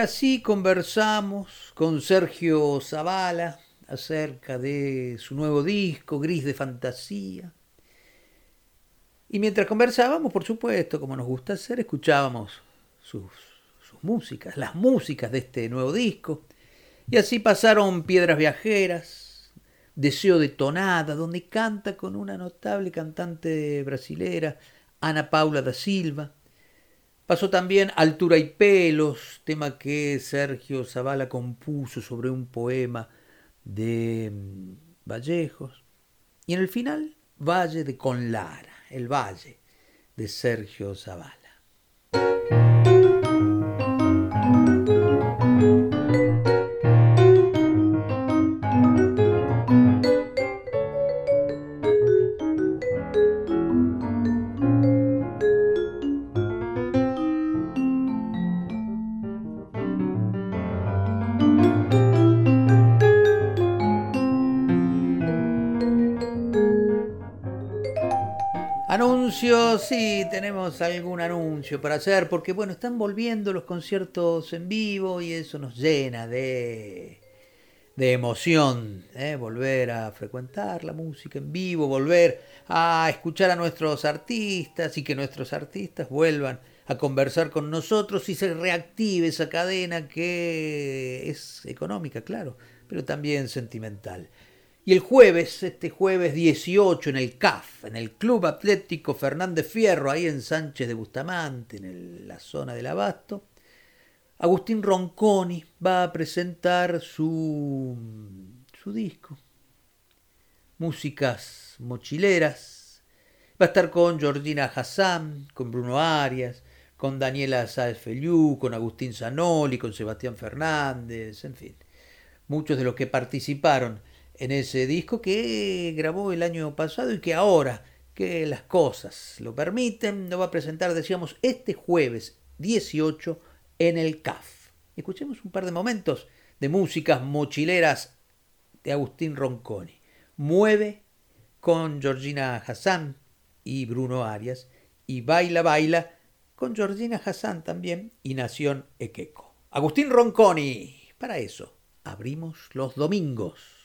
[SPEAKER 1] Así conversamos con Sergio Zavala acerca de su nuevo disco, Gris de Fantasía. Y mientras conversábamos, por supuesto, como nos gusta hacer, escuchábamos sus, músicas, las músicas de este nuevo disco. Y así pasaron Piedras Viajeras, Deseo de Tonada, donde canta con una notable cantante brasilera, Ana Paula da Silva, Pasó también Altura y Pelos, tema que Sergio Zavala compuso sobre un poema de mm, Vallejos. Y en el final, Valle de Conlara, el Valle de Sergio Zavala. Sí, tenemos algún anuncio para hacer, porque bueno, están volviendo los conciertos en vivo y eso nos llena de, de emoción, ¿eh? volver a frecuentar la música en vivo, volver a escuchar a nuestros artistas y que nuestros artistas vuelvan a conversar con nosotros y se reactive esa cadena que es económica, claro, pero también sentimental. Y el jueves, este jueves 18, en el CAF, en el Club Atlético Fernández Fierro, ahí en Sánchez de Bustamante, en la zona del Abasto, Agustín Ronconi va a presentar su, su disco. Músicas mochileras. Va a estar con Georgina Hassan, con Bruno Arias, con Daniela Sáez Feliú, con Agustín Zanoli, con Sebastián Fernández, en fin. Muchos de los que participaron en ese disco que grabó el año pasado y que ahora que las cosas lo permiten, lo va a presentar, decíamos, este jueves 18 en el CAF. Escuchemos un par de momentos de músicas mochileras de Agustín Ronconi. Mueve con Georgina Hassan y Bruno Arias y Baila Baila con Georgina Hassan también y Nación Equeco. Agustín Ronconi, para eso abrimos los domingos.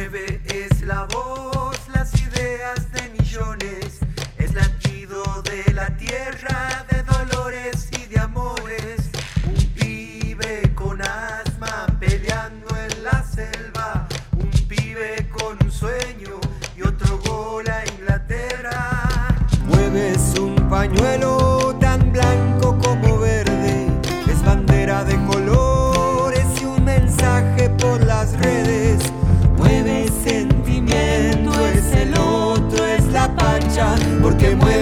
[SPEAKER 17] Es la voz, las ideas de millones, es latido de la tierra, de dolores y de amores. Un pibe con asma peleando en la selva, un pibe con un sueño y otro gol a Inglaterra.
[SPEAKER 18] Mueves un pañuelo tan blanco como verde, es bandera de colores y un mensaje por las redes porque mueve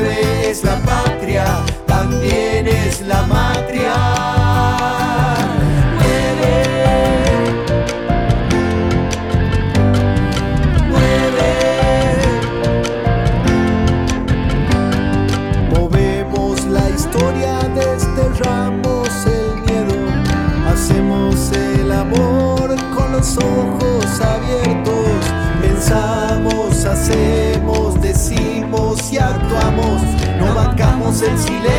[SPEAKER 18] el silencio,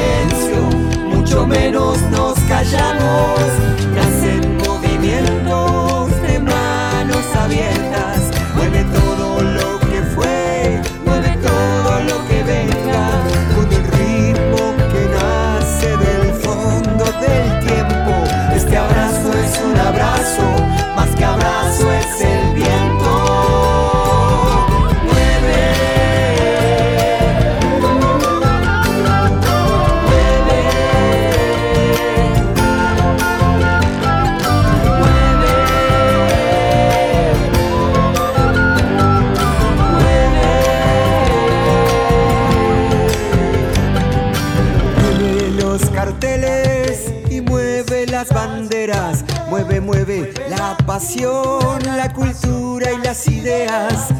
[SPEAKER 18] la cultura y las ideas.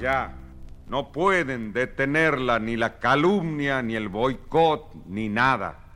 [SPEAKER 18] Ya. No pueden detenerla ni la calumnia, ni el boicot, ni nada.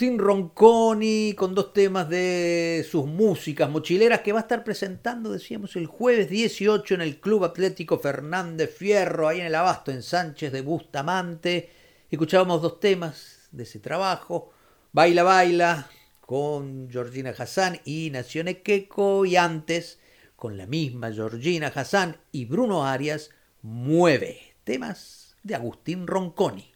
[SPEAKER 1] Agustín Ronconi con dos temas de sus músicas mochileras que va a estar presentando, decíamos, el jueves 18 en el Club Atlético Fernández Fierro, ahí en el Abasto, en Sánchez de Bustamante. Escuchábamos dos temas de ese trabajo, Baila Baila, con Georgina Hassan y Nacione Queco y antes con la misma Georgina Hassan y Bruno Arias, Mueve, temas de Agustín Ronconi.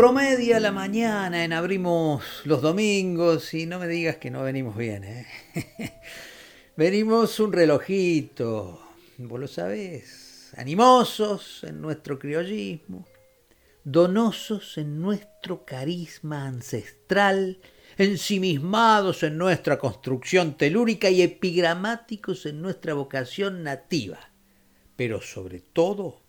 [SPEAKER 1] Promedia la mañana en Abrimos los domingos y no me digas que no venimos bien, ¿eh? venimos un relojito, vos lo sabés, animosos en nuestro criollismo, donosos en nuestro carisma ancestral, ensimismados en nuestra construcción telúrica y epigramáticos en nuestra vocación nativa, pero sobre todo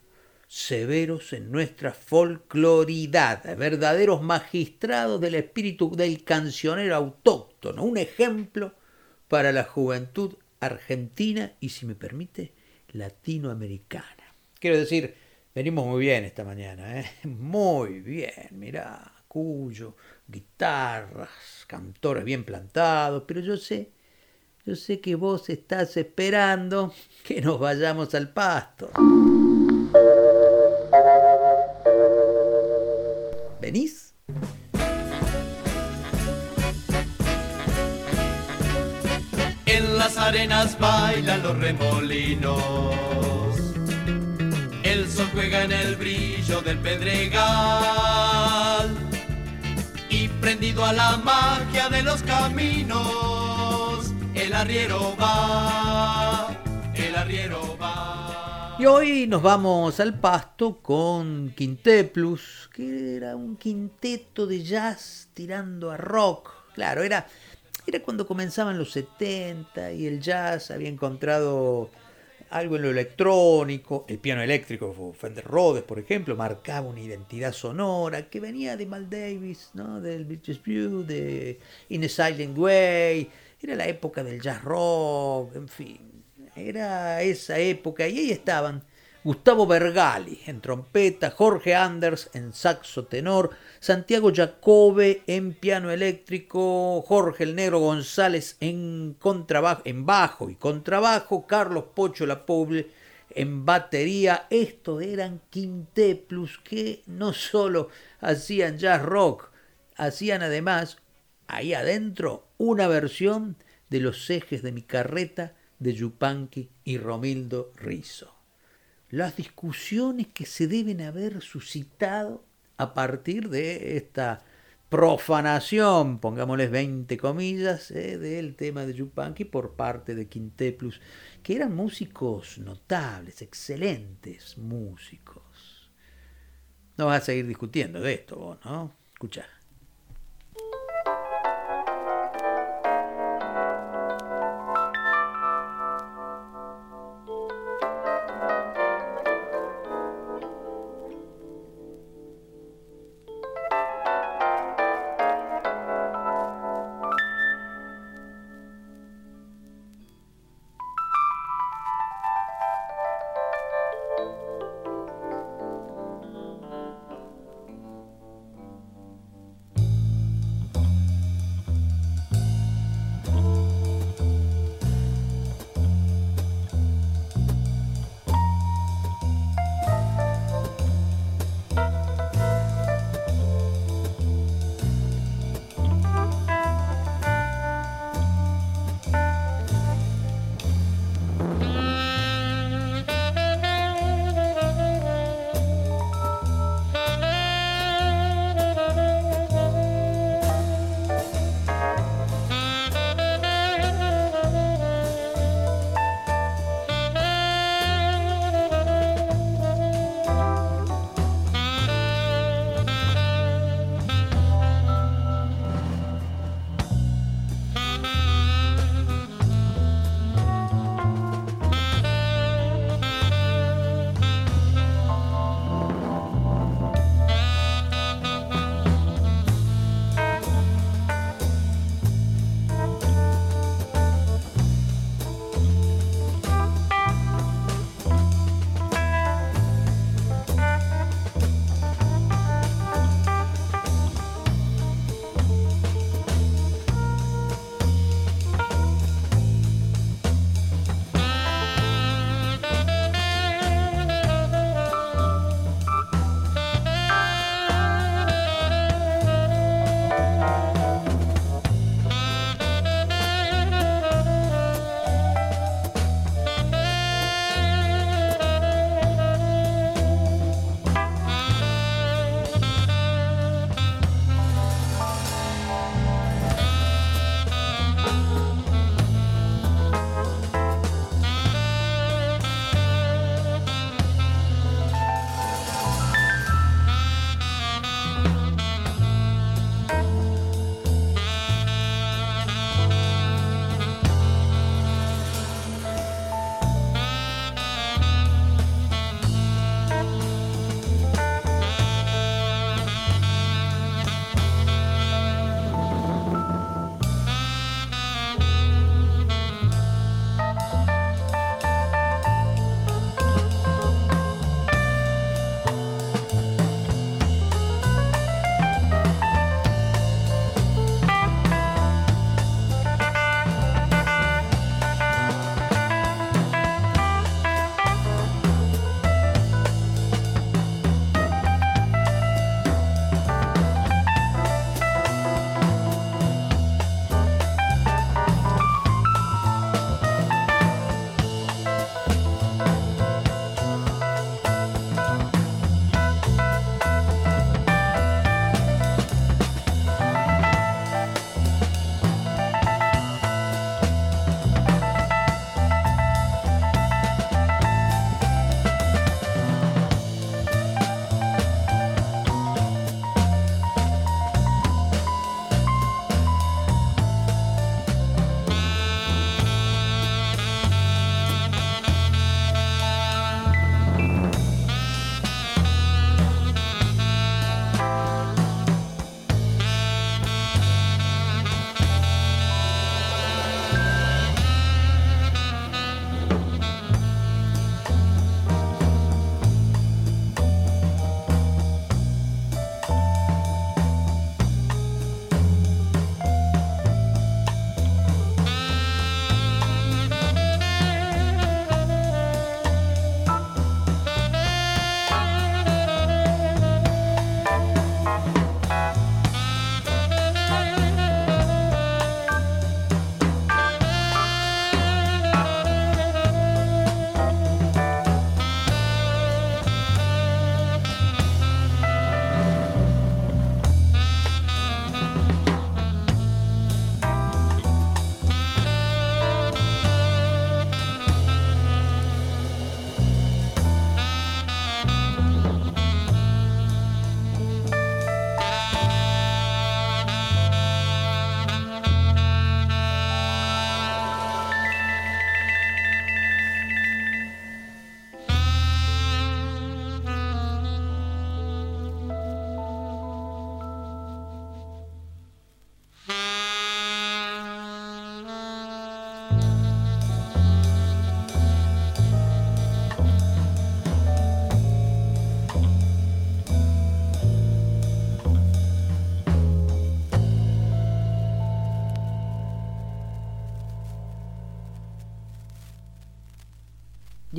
[SPEAKER 1] severos en nuestra folcloridad, verdaderos magistrados del espíritu del cancionero autóctono, un ejemplo para la juventud argentina y, si me permite, latinoamericana. Quiero decir, venimos muy bien esta mañana, ¿eh? muy bien, mirá, Cuyo, guitarras, cantores bien plantados, pero yo sé, yo sé que vos estás esperando que nos vayamos al pasto.
[SPEAKER 19] En las arenas bailan los remolinos. El sol juega en el brillo del pedregal. Y prendido a la magia de los caminos, el arriero va, el arriero va.
[SPEAKER 1] Y hoy nos vamos al pasto con Quinteplus, que era un quinteto de jazz tirando a rock. Claro, era, era cuando comenzaban los 70 y el jazz había encontrado algo en lo electrónico. El piano eléctrico, Fender Rhodes, por ejemplo, marcaba una identidad sonora que venía de Mal Davis, ¿no? del Beaches View, de In a Silent Way. Era la época del jazz rock, en fin era esa época y ahí estaban Gustavo Bergali en trompeta, Jorge Anders en saxo tenor, Santiago Jacobe en piano eléctrico, Jorge el Negro González en contrabajo, en bajo y contrabajo, Carlos Pocho La Poble en batería. Estos eran quinteplus que no solo hacían jazz rock, hacían además ahí adentro una versión de los ejes de mi carreta de Yupanqui y Romildo Rizo. Las discusiones que se deben haber suscitado a partir de esta profanación, pongámosles 20 comillas, eh, del tema de Yupanqui por parte de Quinteplus, que eran músicos notables, excelentes músicos. No vas a seguir discutiendo de esto vos, ¿no? Escucha.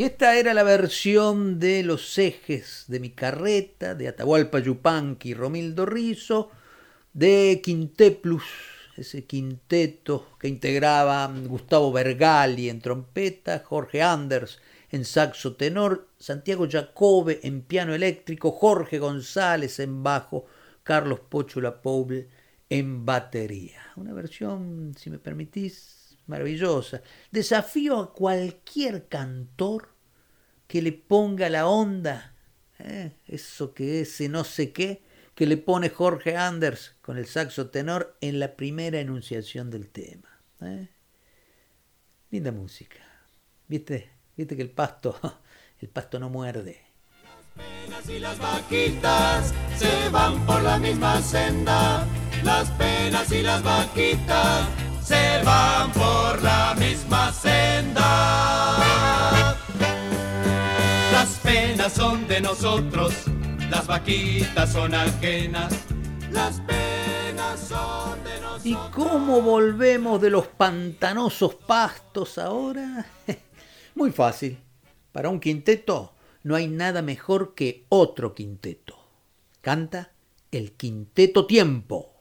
[SPEAKER 20] Esta era la versión de Los ejes de mi carreta, de Atahualpa Yupanqui y Romildo Rizo, de Quinteplus, ese quinteto que integraba Gustavo Bergali en trompeta, Jorge Anders en saxo tenor, Santiago Jacobe en piano eléctrico, Jorge González en bajo, Carlos Pochula Poble en batería. Una versión, si me permitís, maravillosa. Desafío a cualquier cantor que le ponga la onda, ¿eh? eso que es no sé qué, que le pone Jorge Anders con el saxo tenor en la primera enunciación del tema. ¿eh? Linda música. ¿Viste? ¿Viste que el pasto, el pasto no muerde?
[SPEAKER 19] Las penas y las vaquitas se van por la misma senda. Las penas y las vaquitas se van por la misma senda. Las penas son de nosotros, las vaquitas son ajenas. Las penas son de nosotros.
[SPEAKER 20] ¿Y cómo volvemos de los pantanosos pastos ahora? Muy fácil. Para un quinteto no hay nada mejor que otro quinteto. Canta el quinteto tiempo.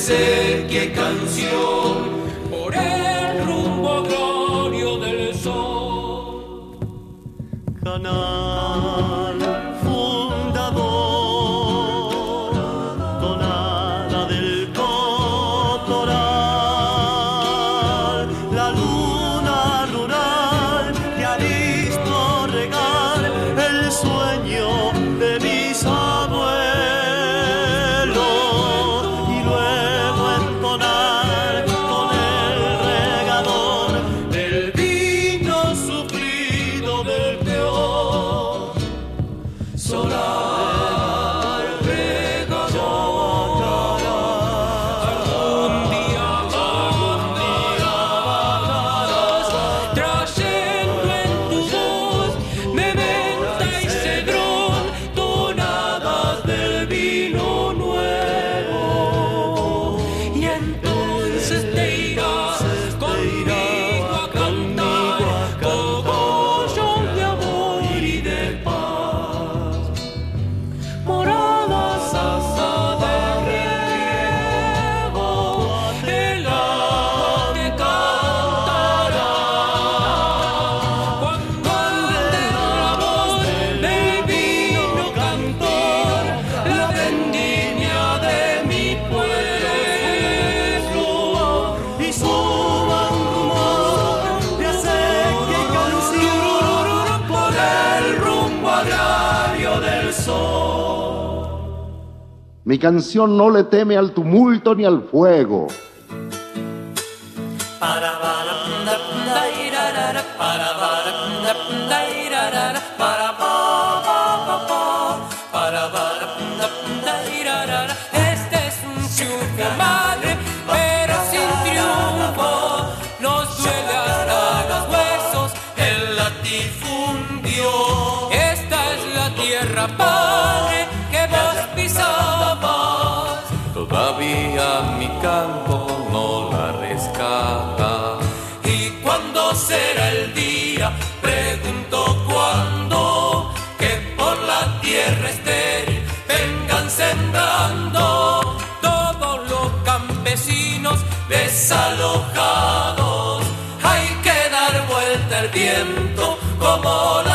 [SPEAKER 20] see Mi canción no le teme al tumulto ni al fuego.
[SPEAKER 19] Como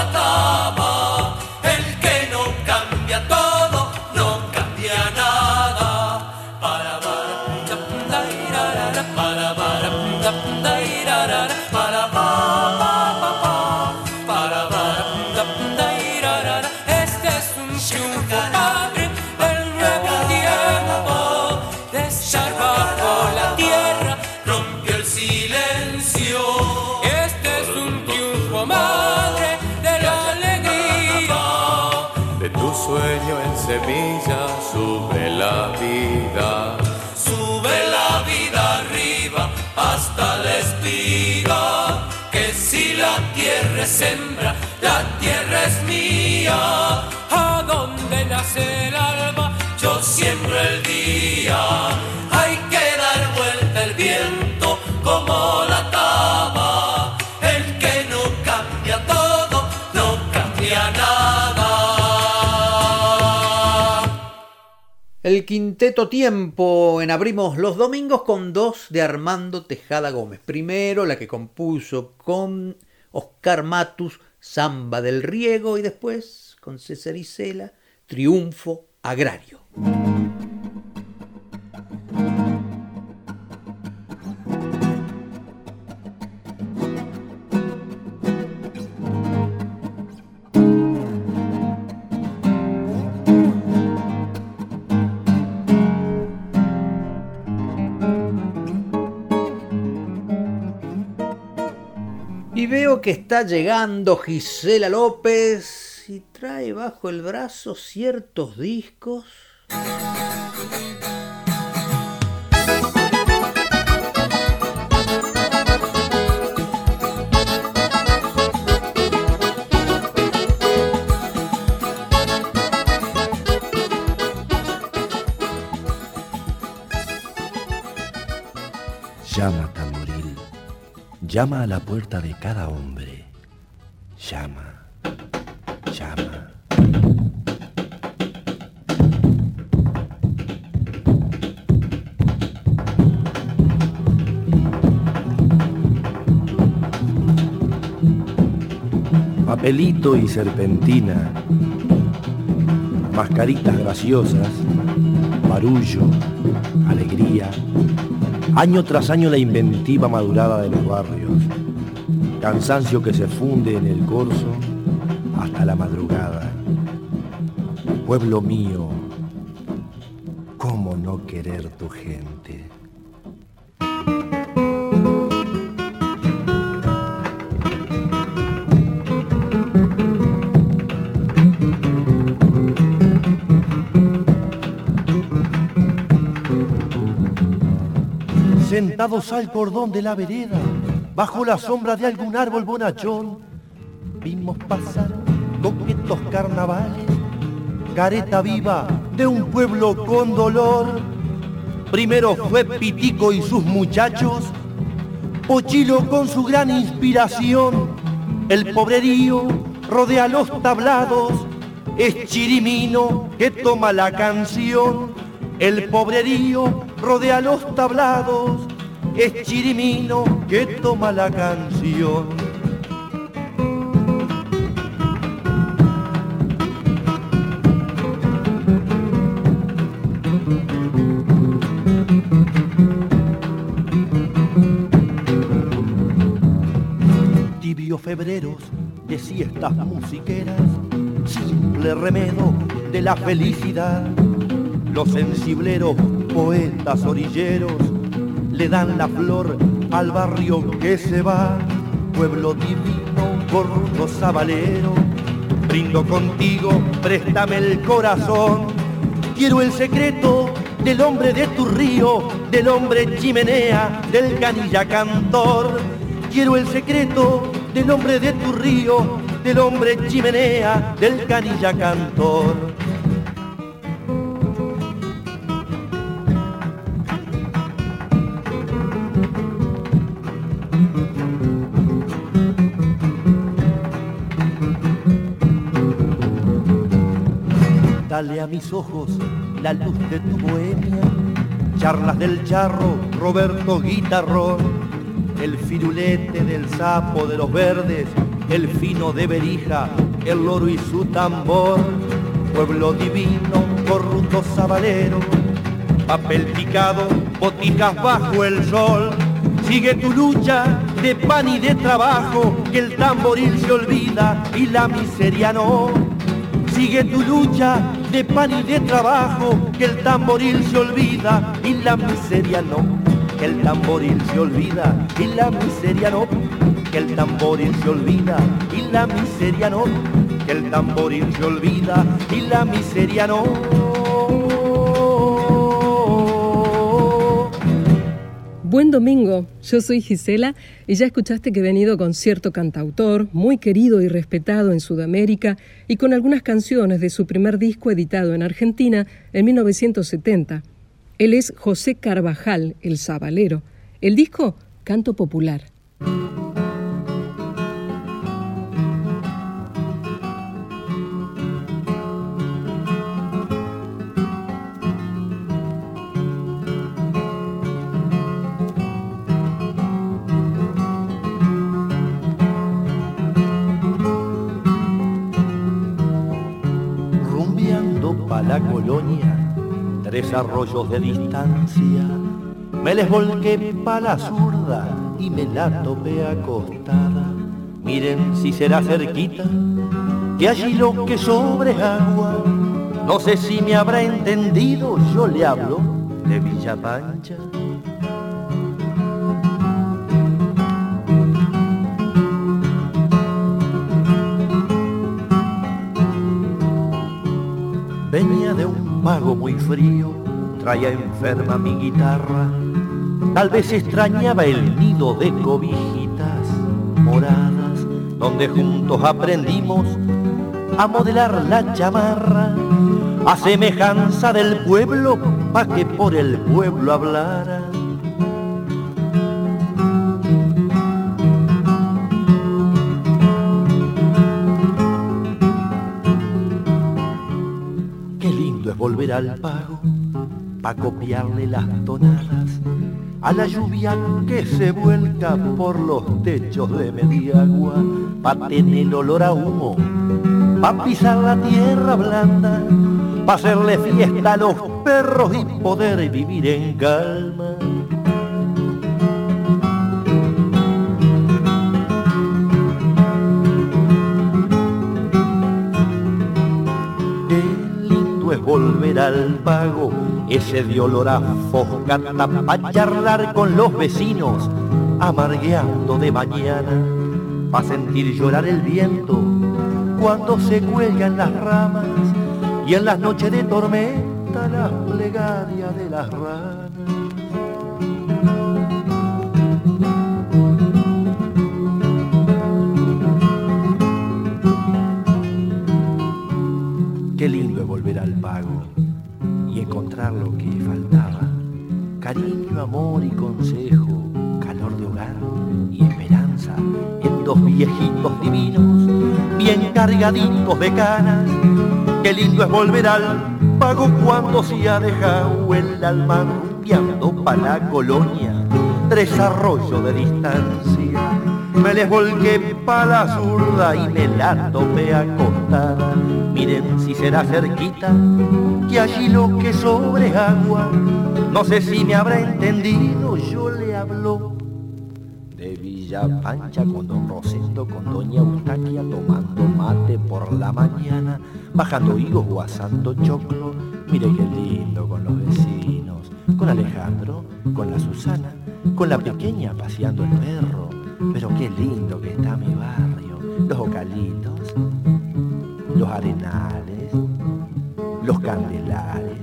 [SPEAKER 19] la tierra es mía. A donde nace el alba, yo siembro el día. Hay que dar vuelta el viento como la tama. El que no cambia todo, no cambia nada.
[SPEAKER 1] El quinteto tiempo en Abrimos los Domingos con dos de Armando Tejada Gómez. Primero la que compuso con Oscar Matus, Samba del Riego y después con César Isela, Triunfo Agrario. Que está llegando Gisela López y trae bajo el brazo ciertos discos.
[SPEAKER 21] Llama a la puerta de cada hombre. Llama. Llama. Papelito y serpentina. Mascaritas graciosas. Barullo. Alegría. Año tras año la inventiva madurada de los barrios. Cansancio que se funde en el corso hasta la madrugada. Pueblo mío, ¿cómo no querer tu gente? Sentados al cordón de la vereda, bajo la sombra de algún árbol bonachón, vimos pasar coquetos carnavales, careta viva de un pueblo con dolor. Primero fue Pitico y sus muchachos, Pochilo con su gran inspiración, el pobrerío rodea los tablados, es Chirimino que toma la canción, el pobrerío rodea los tablados, es Chirimino que toma la canción. Tibios febreros de siestas musiqueras, simple remedo de la felicidad Los sensibleros, poetas orilleros, le dan la flor al barrio que se va. Pueblo divino, corrupto sabalero, brindo contigo, préstame el corazón. Quiero el secreto del hombre de tu río, del hombre chimenea, del canilla cantor. Quiero el secreto del hombre de tu río, del hombre chimenea, del canilla cantor. Dale a mis ojos la luz de tu bohemia, charlas del charro, Roberto Guitarrón, el firulete del sapo de los verdes, el fino de Berija, el loro y su tambor, pueblo divino, corrupto sabalero, papel picado, botijas bajo el sol, sigue tu lucha de pan y de trabajo, que el tamboril se olvida y la miseria no. Sigue tu lucha de pan y de trabajo, que el tamboril se olvida y la miseria no. Que el tamboril se olvida y la miseria no. Que el tamboril se olvida y la miseria no. Que el tamboril se olvida y la miseria no.
[SPEAKER 22] Buen domingo, yo soy Gisela y ya escuchaste que he venido con cierto cantautor, muy querido y respetado en Sudamérica y con algunas canciones de su primer disco editado en Argentina en 1970. Él es José Carvajal, el Zabalero. El disco, Canto Popular.
[SPEAKER 21] Tres arroyos de distancia, me les volqué pa' la zurda y me la topé acostada. Miren si será cerquita, que allí lo que sobre es agua. No sé si me habrá entendido, yo le hablo de Villa Pancha. Mago muy frío, traía enferma mi guitarra. Tal vez extrañaba el nido de cobijitas moradas, donde juntos aprendimos a modelar la chamarra, a semejanza del pueblo, pa' que por el pueblo hablara. Volver al pago pa' copiarle las tonadas a la lluvia que se vuelca por los techos de Mediagua, pa' tener olor a humo, pa' pisar la tierra blanda, pa' hacerle fiesta a los perros y poder vivir en calma. Volver al pago, ese de olor a foscata pa' charlar con los vecinos, amargueando de mañana, pa' sentir llorar el viento cuando se cuelgan las ramas y en las noches de tormenta la plegaria de las ranas. Lo que faltaba. Cariño, amor y consejo, calor de hogar y esperanza en dos viejitos divinos, bien cargaditos de canas. Qué lindo es volver al pago cuando se ha dejado el alma rumbeando pa' la colonia, tres arroyos de distancia. Me les volqué pa' la zurda y me la topé acostada. Miren si será cerquita, que allí lo que sobre agua. No sé si me habrá entendido, yo le hablo de Villa Pancha con don Rosendo, con doña Eustaquia tomando mate por la mañana, bajando higos, guasando choclo Mire qué lindo con los vecinos, con Alejandro, con la Susana, con la pequeña paseando el perro. Pero qué lindo que está mi barrio, los ocalitos, los arenales, los candelares.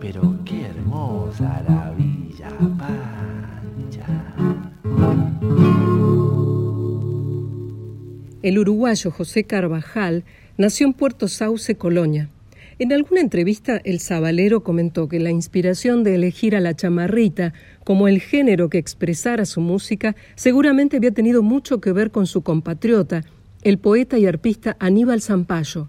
[SPEAKER 21] Pero qué hermosa la Villa Pancha.
[SPEAKER 22] El uruguayo José Carvajal nació en Puerto Sauce, Colonia. En alguna entrevista, el sabalero comentó que la inspiración de elegir a la chamarrita como el género que expresara su música seguramente había tenido mucho que ver con su compatriota, el poeta y arpista Aníbal Zampayo.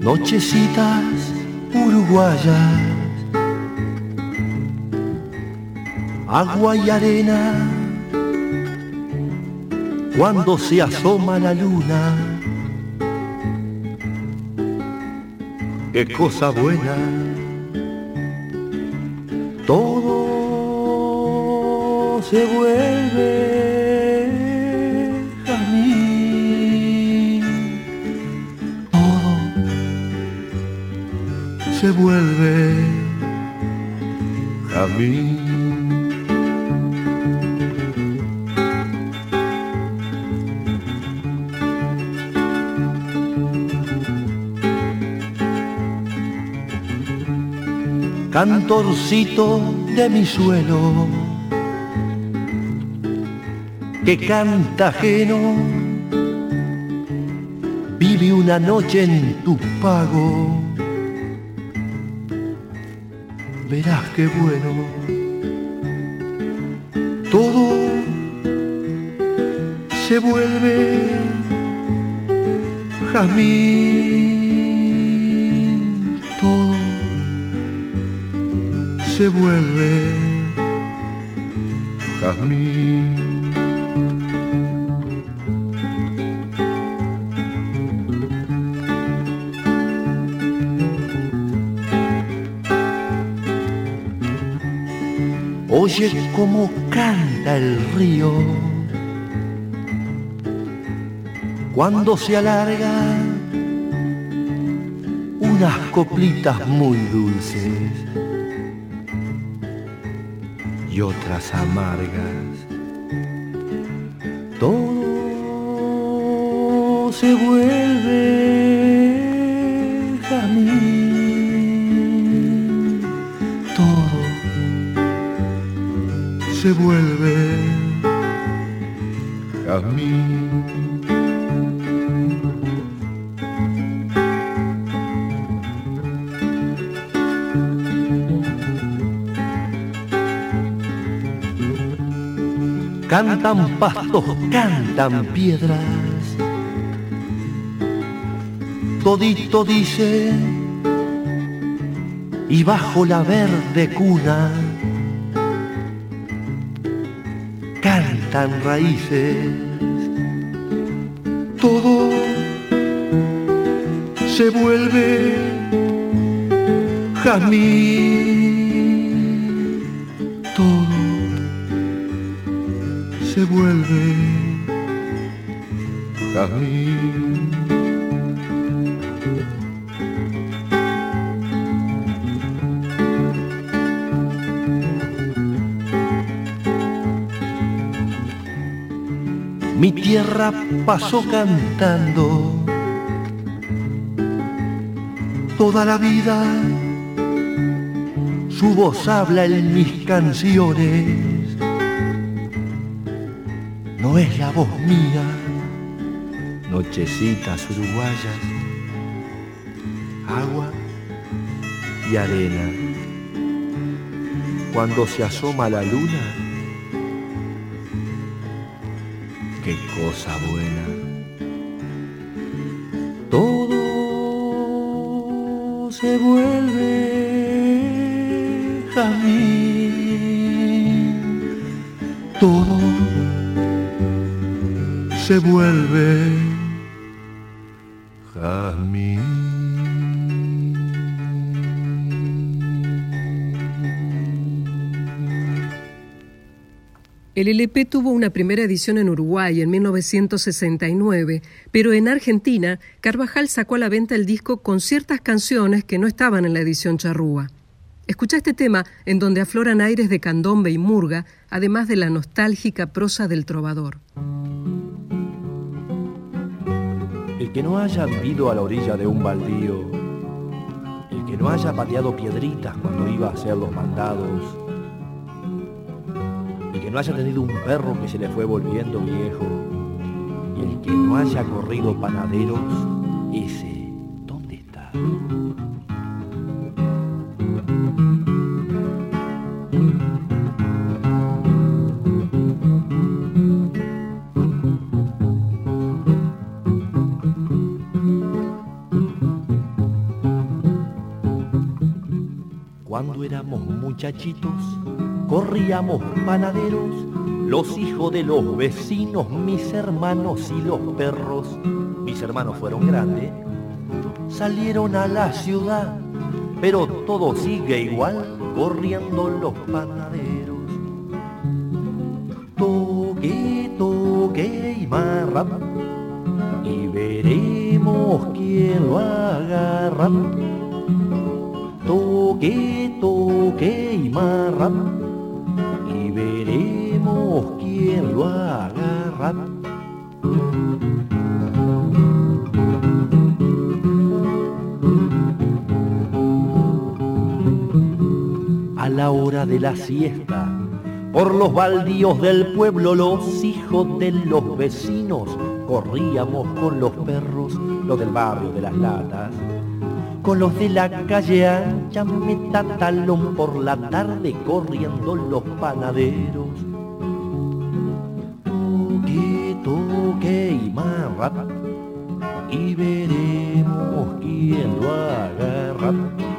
[SPEAKER 21] Nochecitas uruguayas, agua y arena, cuando se asoma la luna, qué cosa buena, todo se vuelve jazmín, todo se vuelve jazmín. Cantorcito de mi suelo, que canta ajeno, vive una noche en tu pago, verás qué bueno, todo se vuelve jazmín, se vuelve jazmín. Oye cómo canta el río cuando se alarga unas coplitas muy dulces y otras amargas. Todo se vuelve pastos, cantan piedras. Todito dice, y bajo la verde cuna cantan raíces. Todo se vuelve jazmín. Pasó cantando toda la vida. Su voz habla en mis canciones no es la voz mía. Nochecitas uruguayas, agua y arena. Cuando se asoma la luna, cosa buena.
[SPEAKER 22] El LP tuvo una primera edición en Uruguay en 1969, pero en Argentina Carvajal sacó a la venta el disco con ciertas canciones que no estaban en la edición charrúa. Escucha este tema en donde afloran aires de candombe y murga, además de la nostálgica prosa del trovador.
[SPEAKER 21] El que no haya vivido a la orilla de un baldío, el que no haya pateado piedritas cuando iba a hacer los mandados, no haya tenido un perro que se le fue volviendo viejo, y el que no haya corrido panaderos, ese, ¿dónde está? Cuando éramos muchachitos, corríamos panaderos, los hijos de los vecinos, mis hermanos y los perros. Mis hermanos fueron grandes, salieron a la ciudad, pero todo sigue igual, corriendo los panaderos. Toque, toque y marra, y veremos quién lo agarra la hora de la siesta, por los baldíos del pueblo, los hijos de los vecinos, corríamos con los perros, los del barrio de las latas con los de la calle ancha talón por la tarde corriendo los panaderos. Toque, toque y marra y veremos quién lo agarra.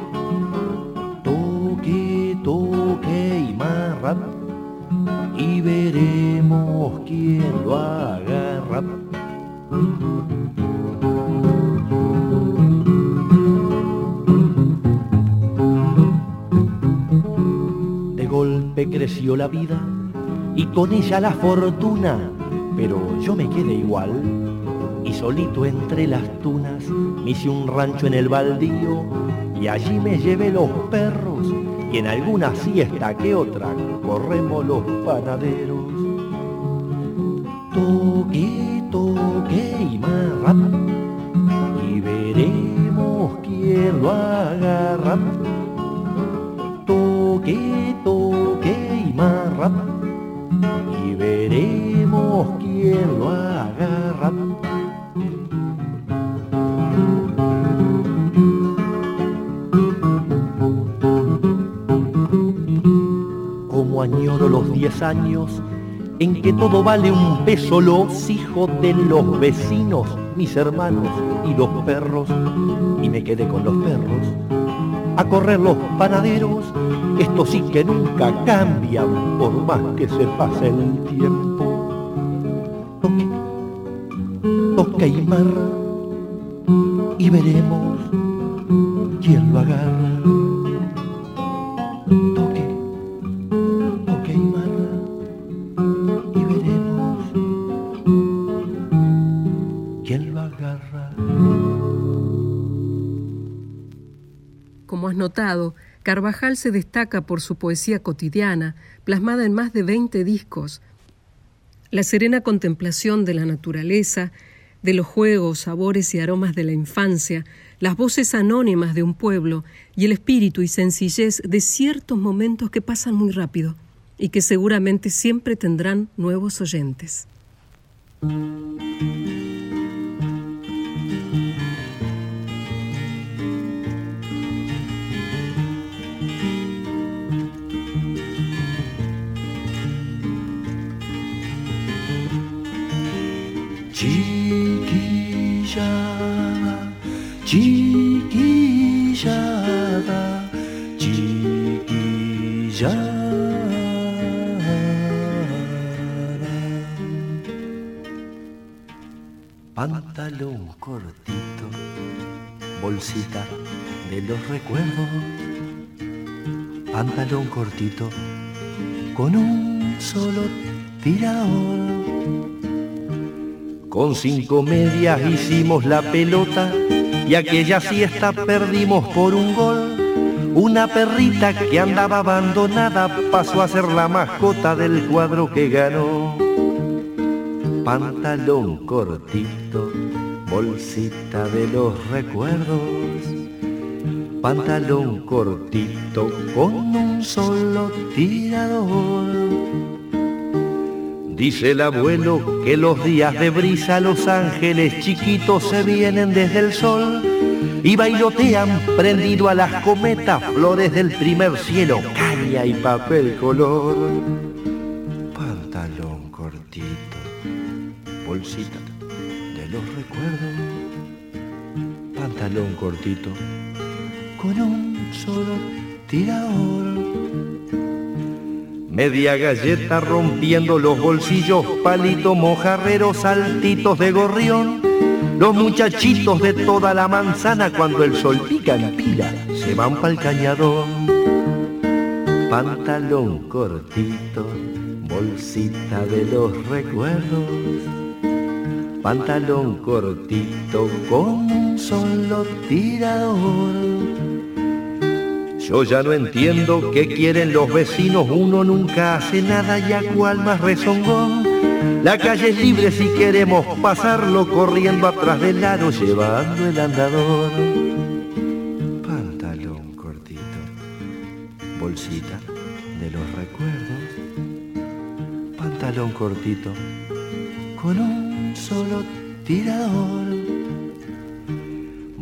[SPEAKER 21] Y veremos quién lo agarra. golpe creció la vida y con ella la fortuna, pero yo me quedé igual y solito entre las tunas me hice un rancho en el baldío y allí me llevé los perros y en alguna siesta que otra corremos los panaderos. Toque, toque y marra y veremos quién lo agarra. Toque, toque y marra y veremos quién lo agarra. Añoro los diez años en que todo vale un peso, los hijos de los vecinos, mis hermanos y los perros, y me quedé con los perros a correr los panaderos, estos sí que nunca cambian por más que se pase el tiempo. Toque, toque y marra y veremos quién lo agarra.
[SPEAKER 22] Notado, Carvajal se destaca por su poesía cotidiana, plasmada en más de 20 discos. La serena contemplación de la naturaleza, de los juegos, sabores y aromas de la infancia, las voces anónimas de un pueblo y el espíritu y sencillez de ciertos momentos que pasan muy rápido y que seguramente siempre tendrán nuevos oyentes.
[SPEAKER 23] Chiquillada, chiquillada, chiquillada.
[SPEAKER 21] Pantalón cortito, bolsita de los recuerdos. Pantalón cortito, con un solo tirador. Con cinco medias hicimos la pelota y aquella siesta perdimos por un gol. Una perrita que andaba abandonada pasó a ser la mascota del cuadro que ganó. Pantalón cortito, bolsita de los recuerdos. Pantalón cortito con un solo tirador. Dice el abuelo que los días de brisa los ángeles chiquitos se vienen desde el sol y bailotean prendido a las cometas flores del primer cielo, caña y papel color. Pantalón cortito, bolsita de los recuerdos. Pantalón cortito con un solo tirador. Media galleta rompiendo los bolsillos, palito mojarrero, saltitos de gorrión. Los muchachitos de toda la manzana cuando el sol pica en pila se van pa'l cañadón. Pantalón cortito, bolsita de los recuerdos. Pantalón cortito con un solo tirador. Yo ya no entiendo qué quieren los vecinos, uno nunca hace nada y a cual más rezongón. La calle es libre si queremos pasarlo corriendo atrás del aro llevando el andador. Pantalón cortito, bolsita de los recuerdos. Pantalón cortito con un solo tirador.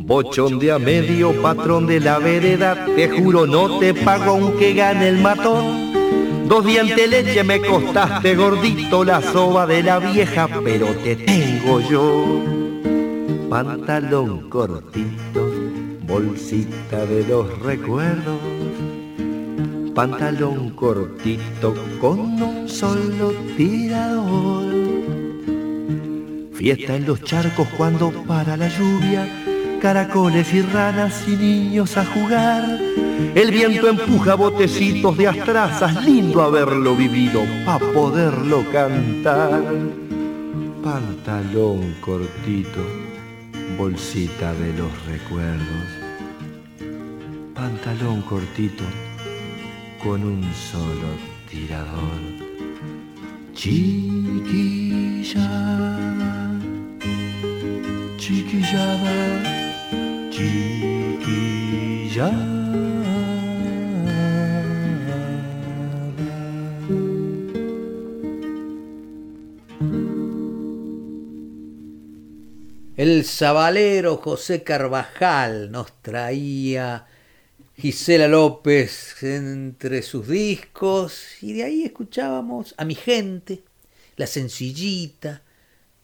[SPEAKER 21] Bochón de a medio, patrón de la vereda, te juro no te pago aunque gane el matón. Dos dientes leche me costaste gordito la soba de la vieja, pero te tengo yo. Pantalón cortito, bolsita de los recuerdos. Pantalón cortito con un solo tirador. Fiesta en los charcos cuando para la lluvia caracoles y ranas y niños a jugar. El viento empuja botecitos de astrazas, lindo haberlo vivido pa' poderlo cantar. Pantalón cortito, bolsita de los recuerdos. Pantalón cortito, con un solo tirador. Chiquilla, chiquillada
[SPEAKER 1] El sabalero José Carvajal nos traía Gisela López entre sus discos y de ahí escuchábamos a mi gente, La Sencillita,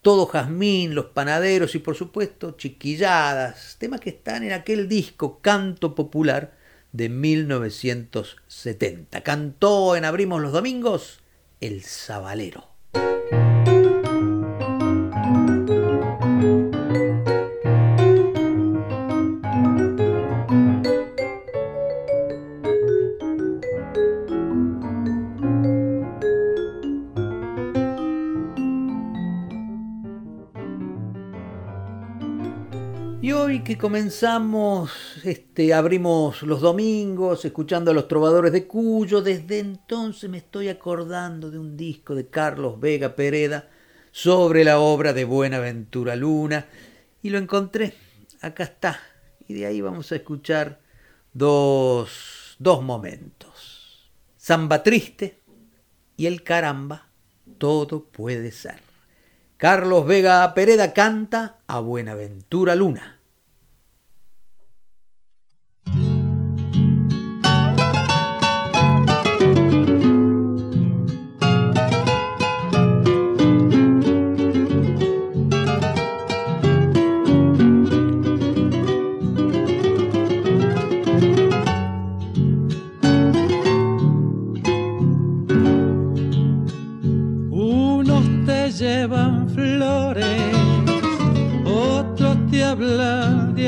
[SPEAKER 1] todo jazmín, los panaderos y por supuesto chiquilladas, temas que están en aquel disco Canto Popular de 1970. Cantó en Abrimos los Domingos El Sabalero. Comenzamos, este, abrimos los domingos escuchando a los trovadores de Cuyo, desde entonces me estoy acordando de un disco de Carlos Vega Pereda sobre la obra de Buenaventura Luna y lo encontré, acá está, y de ahí vamos a escuchar dos, dos momentos. Samba Triste y el caramba, todo puede ser. Carlos Vega Pereda canta a Buenaventura Luna.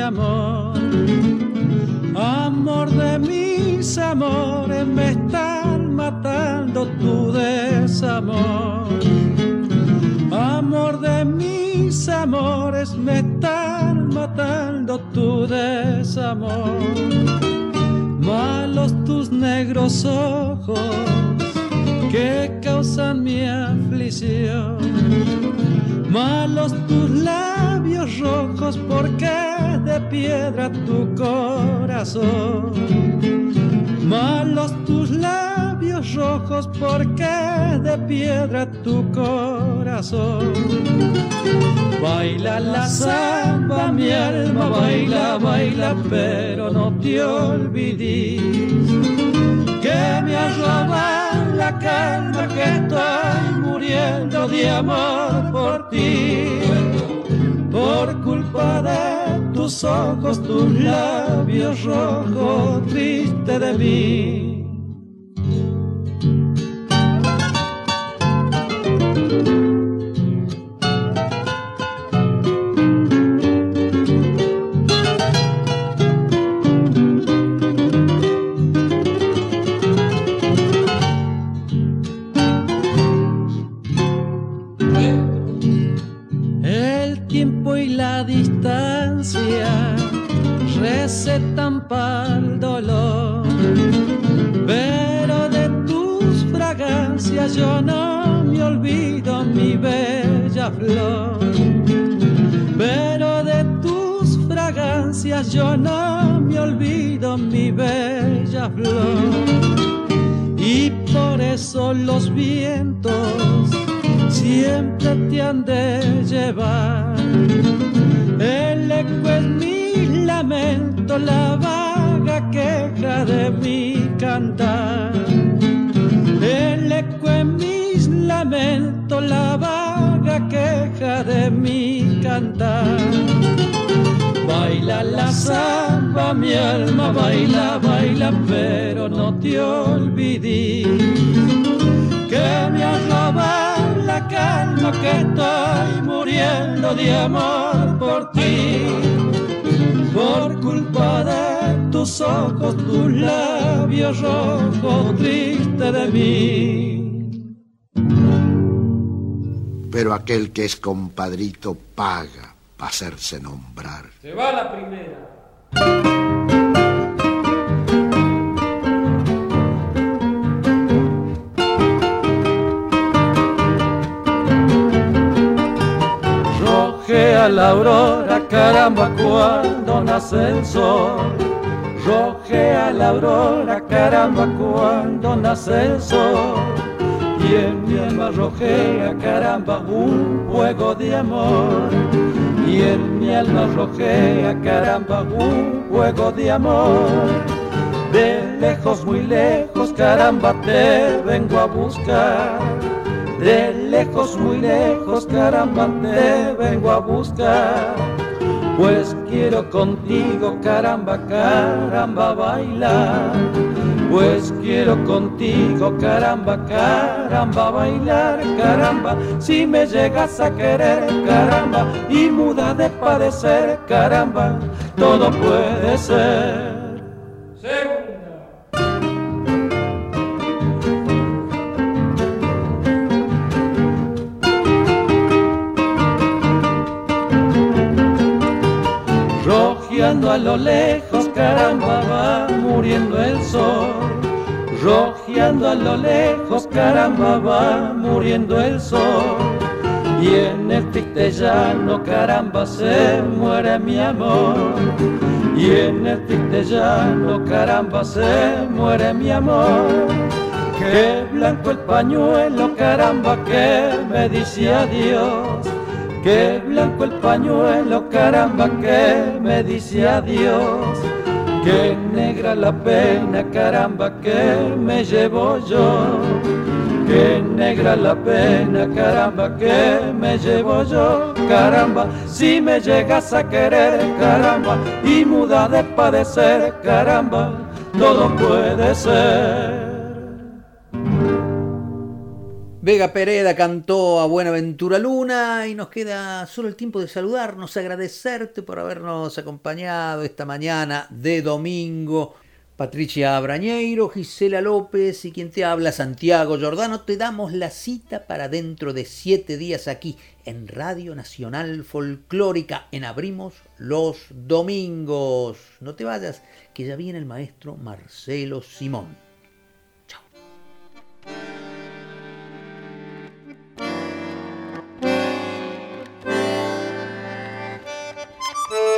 [SPEAKER 16] amor, amor de mis amores, me están matando tu desamor.
[SPEAKER 13] Amor de mis amores, me están matando tu desamor. Malos tus negros ojos que causan mi aflicción. Malos tus labios rojos porque de piedra tu corazón. Malos tus labios rojos porque de piedra tu corazón. Baila la samba, mi alma baila, baila, pero no te olvides que me has robado la calma, que estoy muriendo de amor por ti. Por culpa de tus ojos, tus labios rojos, triste de mí. Yo no me olvido mi bella flor. Pero de tus fragancias yo no me olvido mi bella flor. Y por eso los vientos siempre te han de llevar. Lamento, la vaga queja de mi cantar lamento, la vaga queja de mi cantar. Baila la samba, mi alma baila, baila, pero no te olvides que me has la calma, que estoy muriendo de amor por ti. Por culpa de tus ojos, tus labios rojos, triste de mí.
[SPEAKER 8] pero aquel que es compadrito paga para hacerse nombrar.
[SPEAKER 13] Se va la primera. a la aurora, caramba, cuando nace el sol. a la aurora, caramba, cuando nace el sol y en mi alma rojea, caramba, un juego de amor. Y en mi alma rojea, caramba, un juego de amor. De lejos, muy lejos, caramba, te vengo a buscar. De lejos, muy lejos, caramba, te vengo a buscar. Pues quiero contigo, caramba, caramba, bailar. Pues quiero contigo, caramba, caramba, bailar, caramba, si me llegas a querer, caramba, y muda de padecer, caramba, todo puede ser. A lo lejos, caramba, va muriendo el sol rojeando a lo lejos, caramba, va muriendo el sol. Y en el triste llano, caramba, se muere mi amor. Y en el triste llano, caramba, se muere mi amor. Qué blanco el pañuelo, caramba, que me dice adiós. Qué blanco el pañuelo, caramba, que me dice adiós. Qué negra la pena, caramba, que me llevo yo. Qué negra la pena, caramba, que me llevo yo. Caramba, si me llegas a querer, caramba, y muda de padecer, caramba, todo puede ser.
[SPEAKER 1] Vega Pereda cantó a Buenaventura Luna y nos queda solo el tiempo de saludarnos, agradecerte por habernos acompañado esta mañana de domingo. Patricia Brañeiro, Gisela López y quien te habla, Santiago Giordano, te damos la cita para dentro de siete días aquí en Radio Nacional Folclórica en Abrimos los Domingos. No te vayas, que ya viene el maestro Marcelo Simón.
[SPEAKER 17] Chao.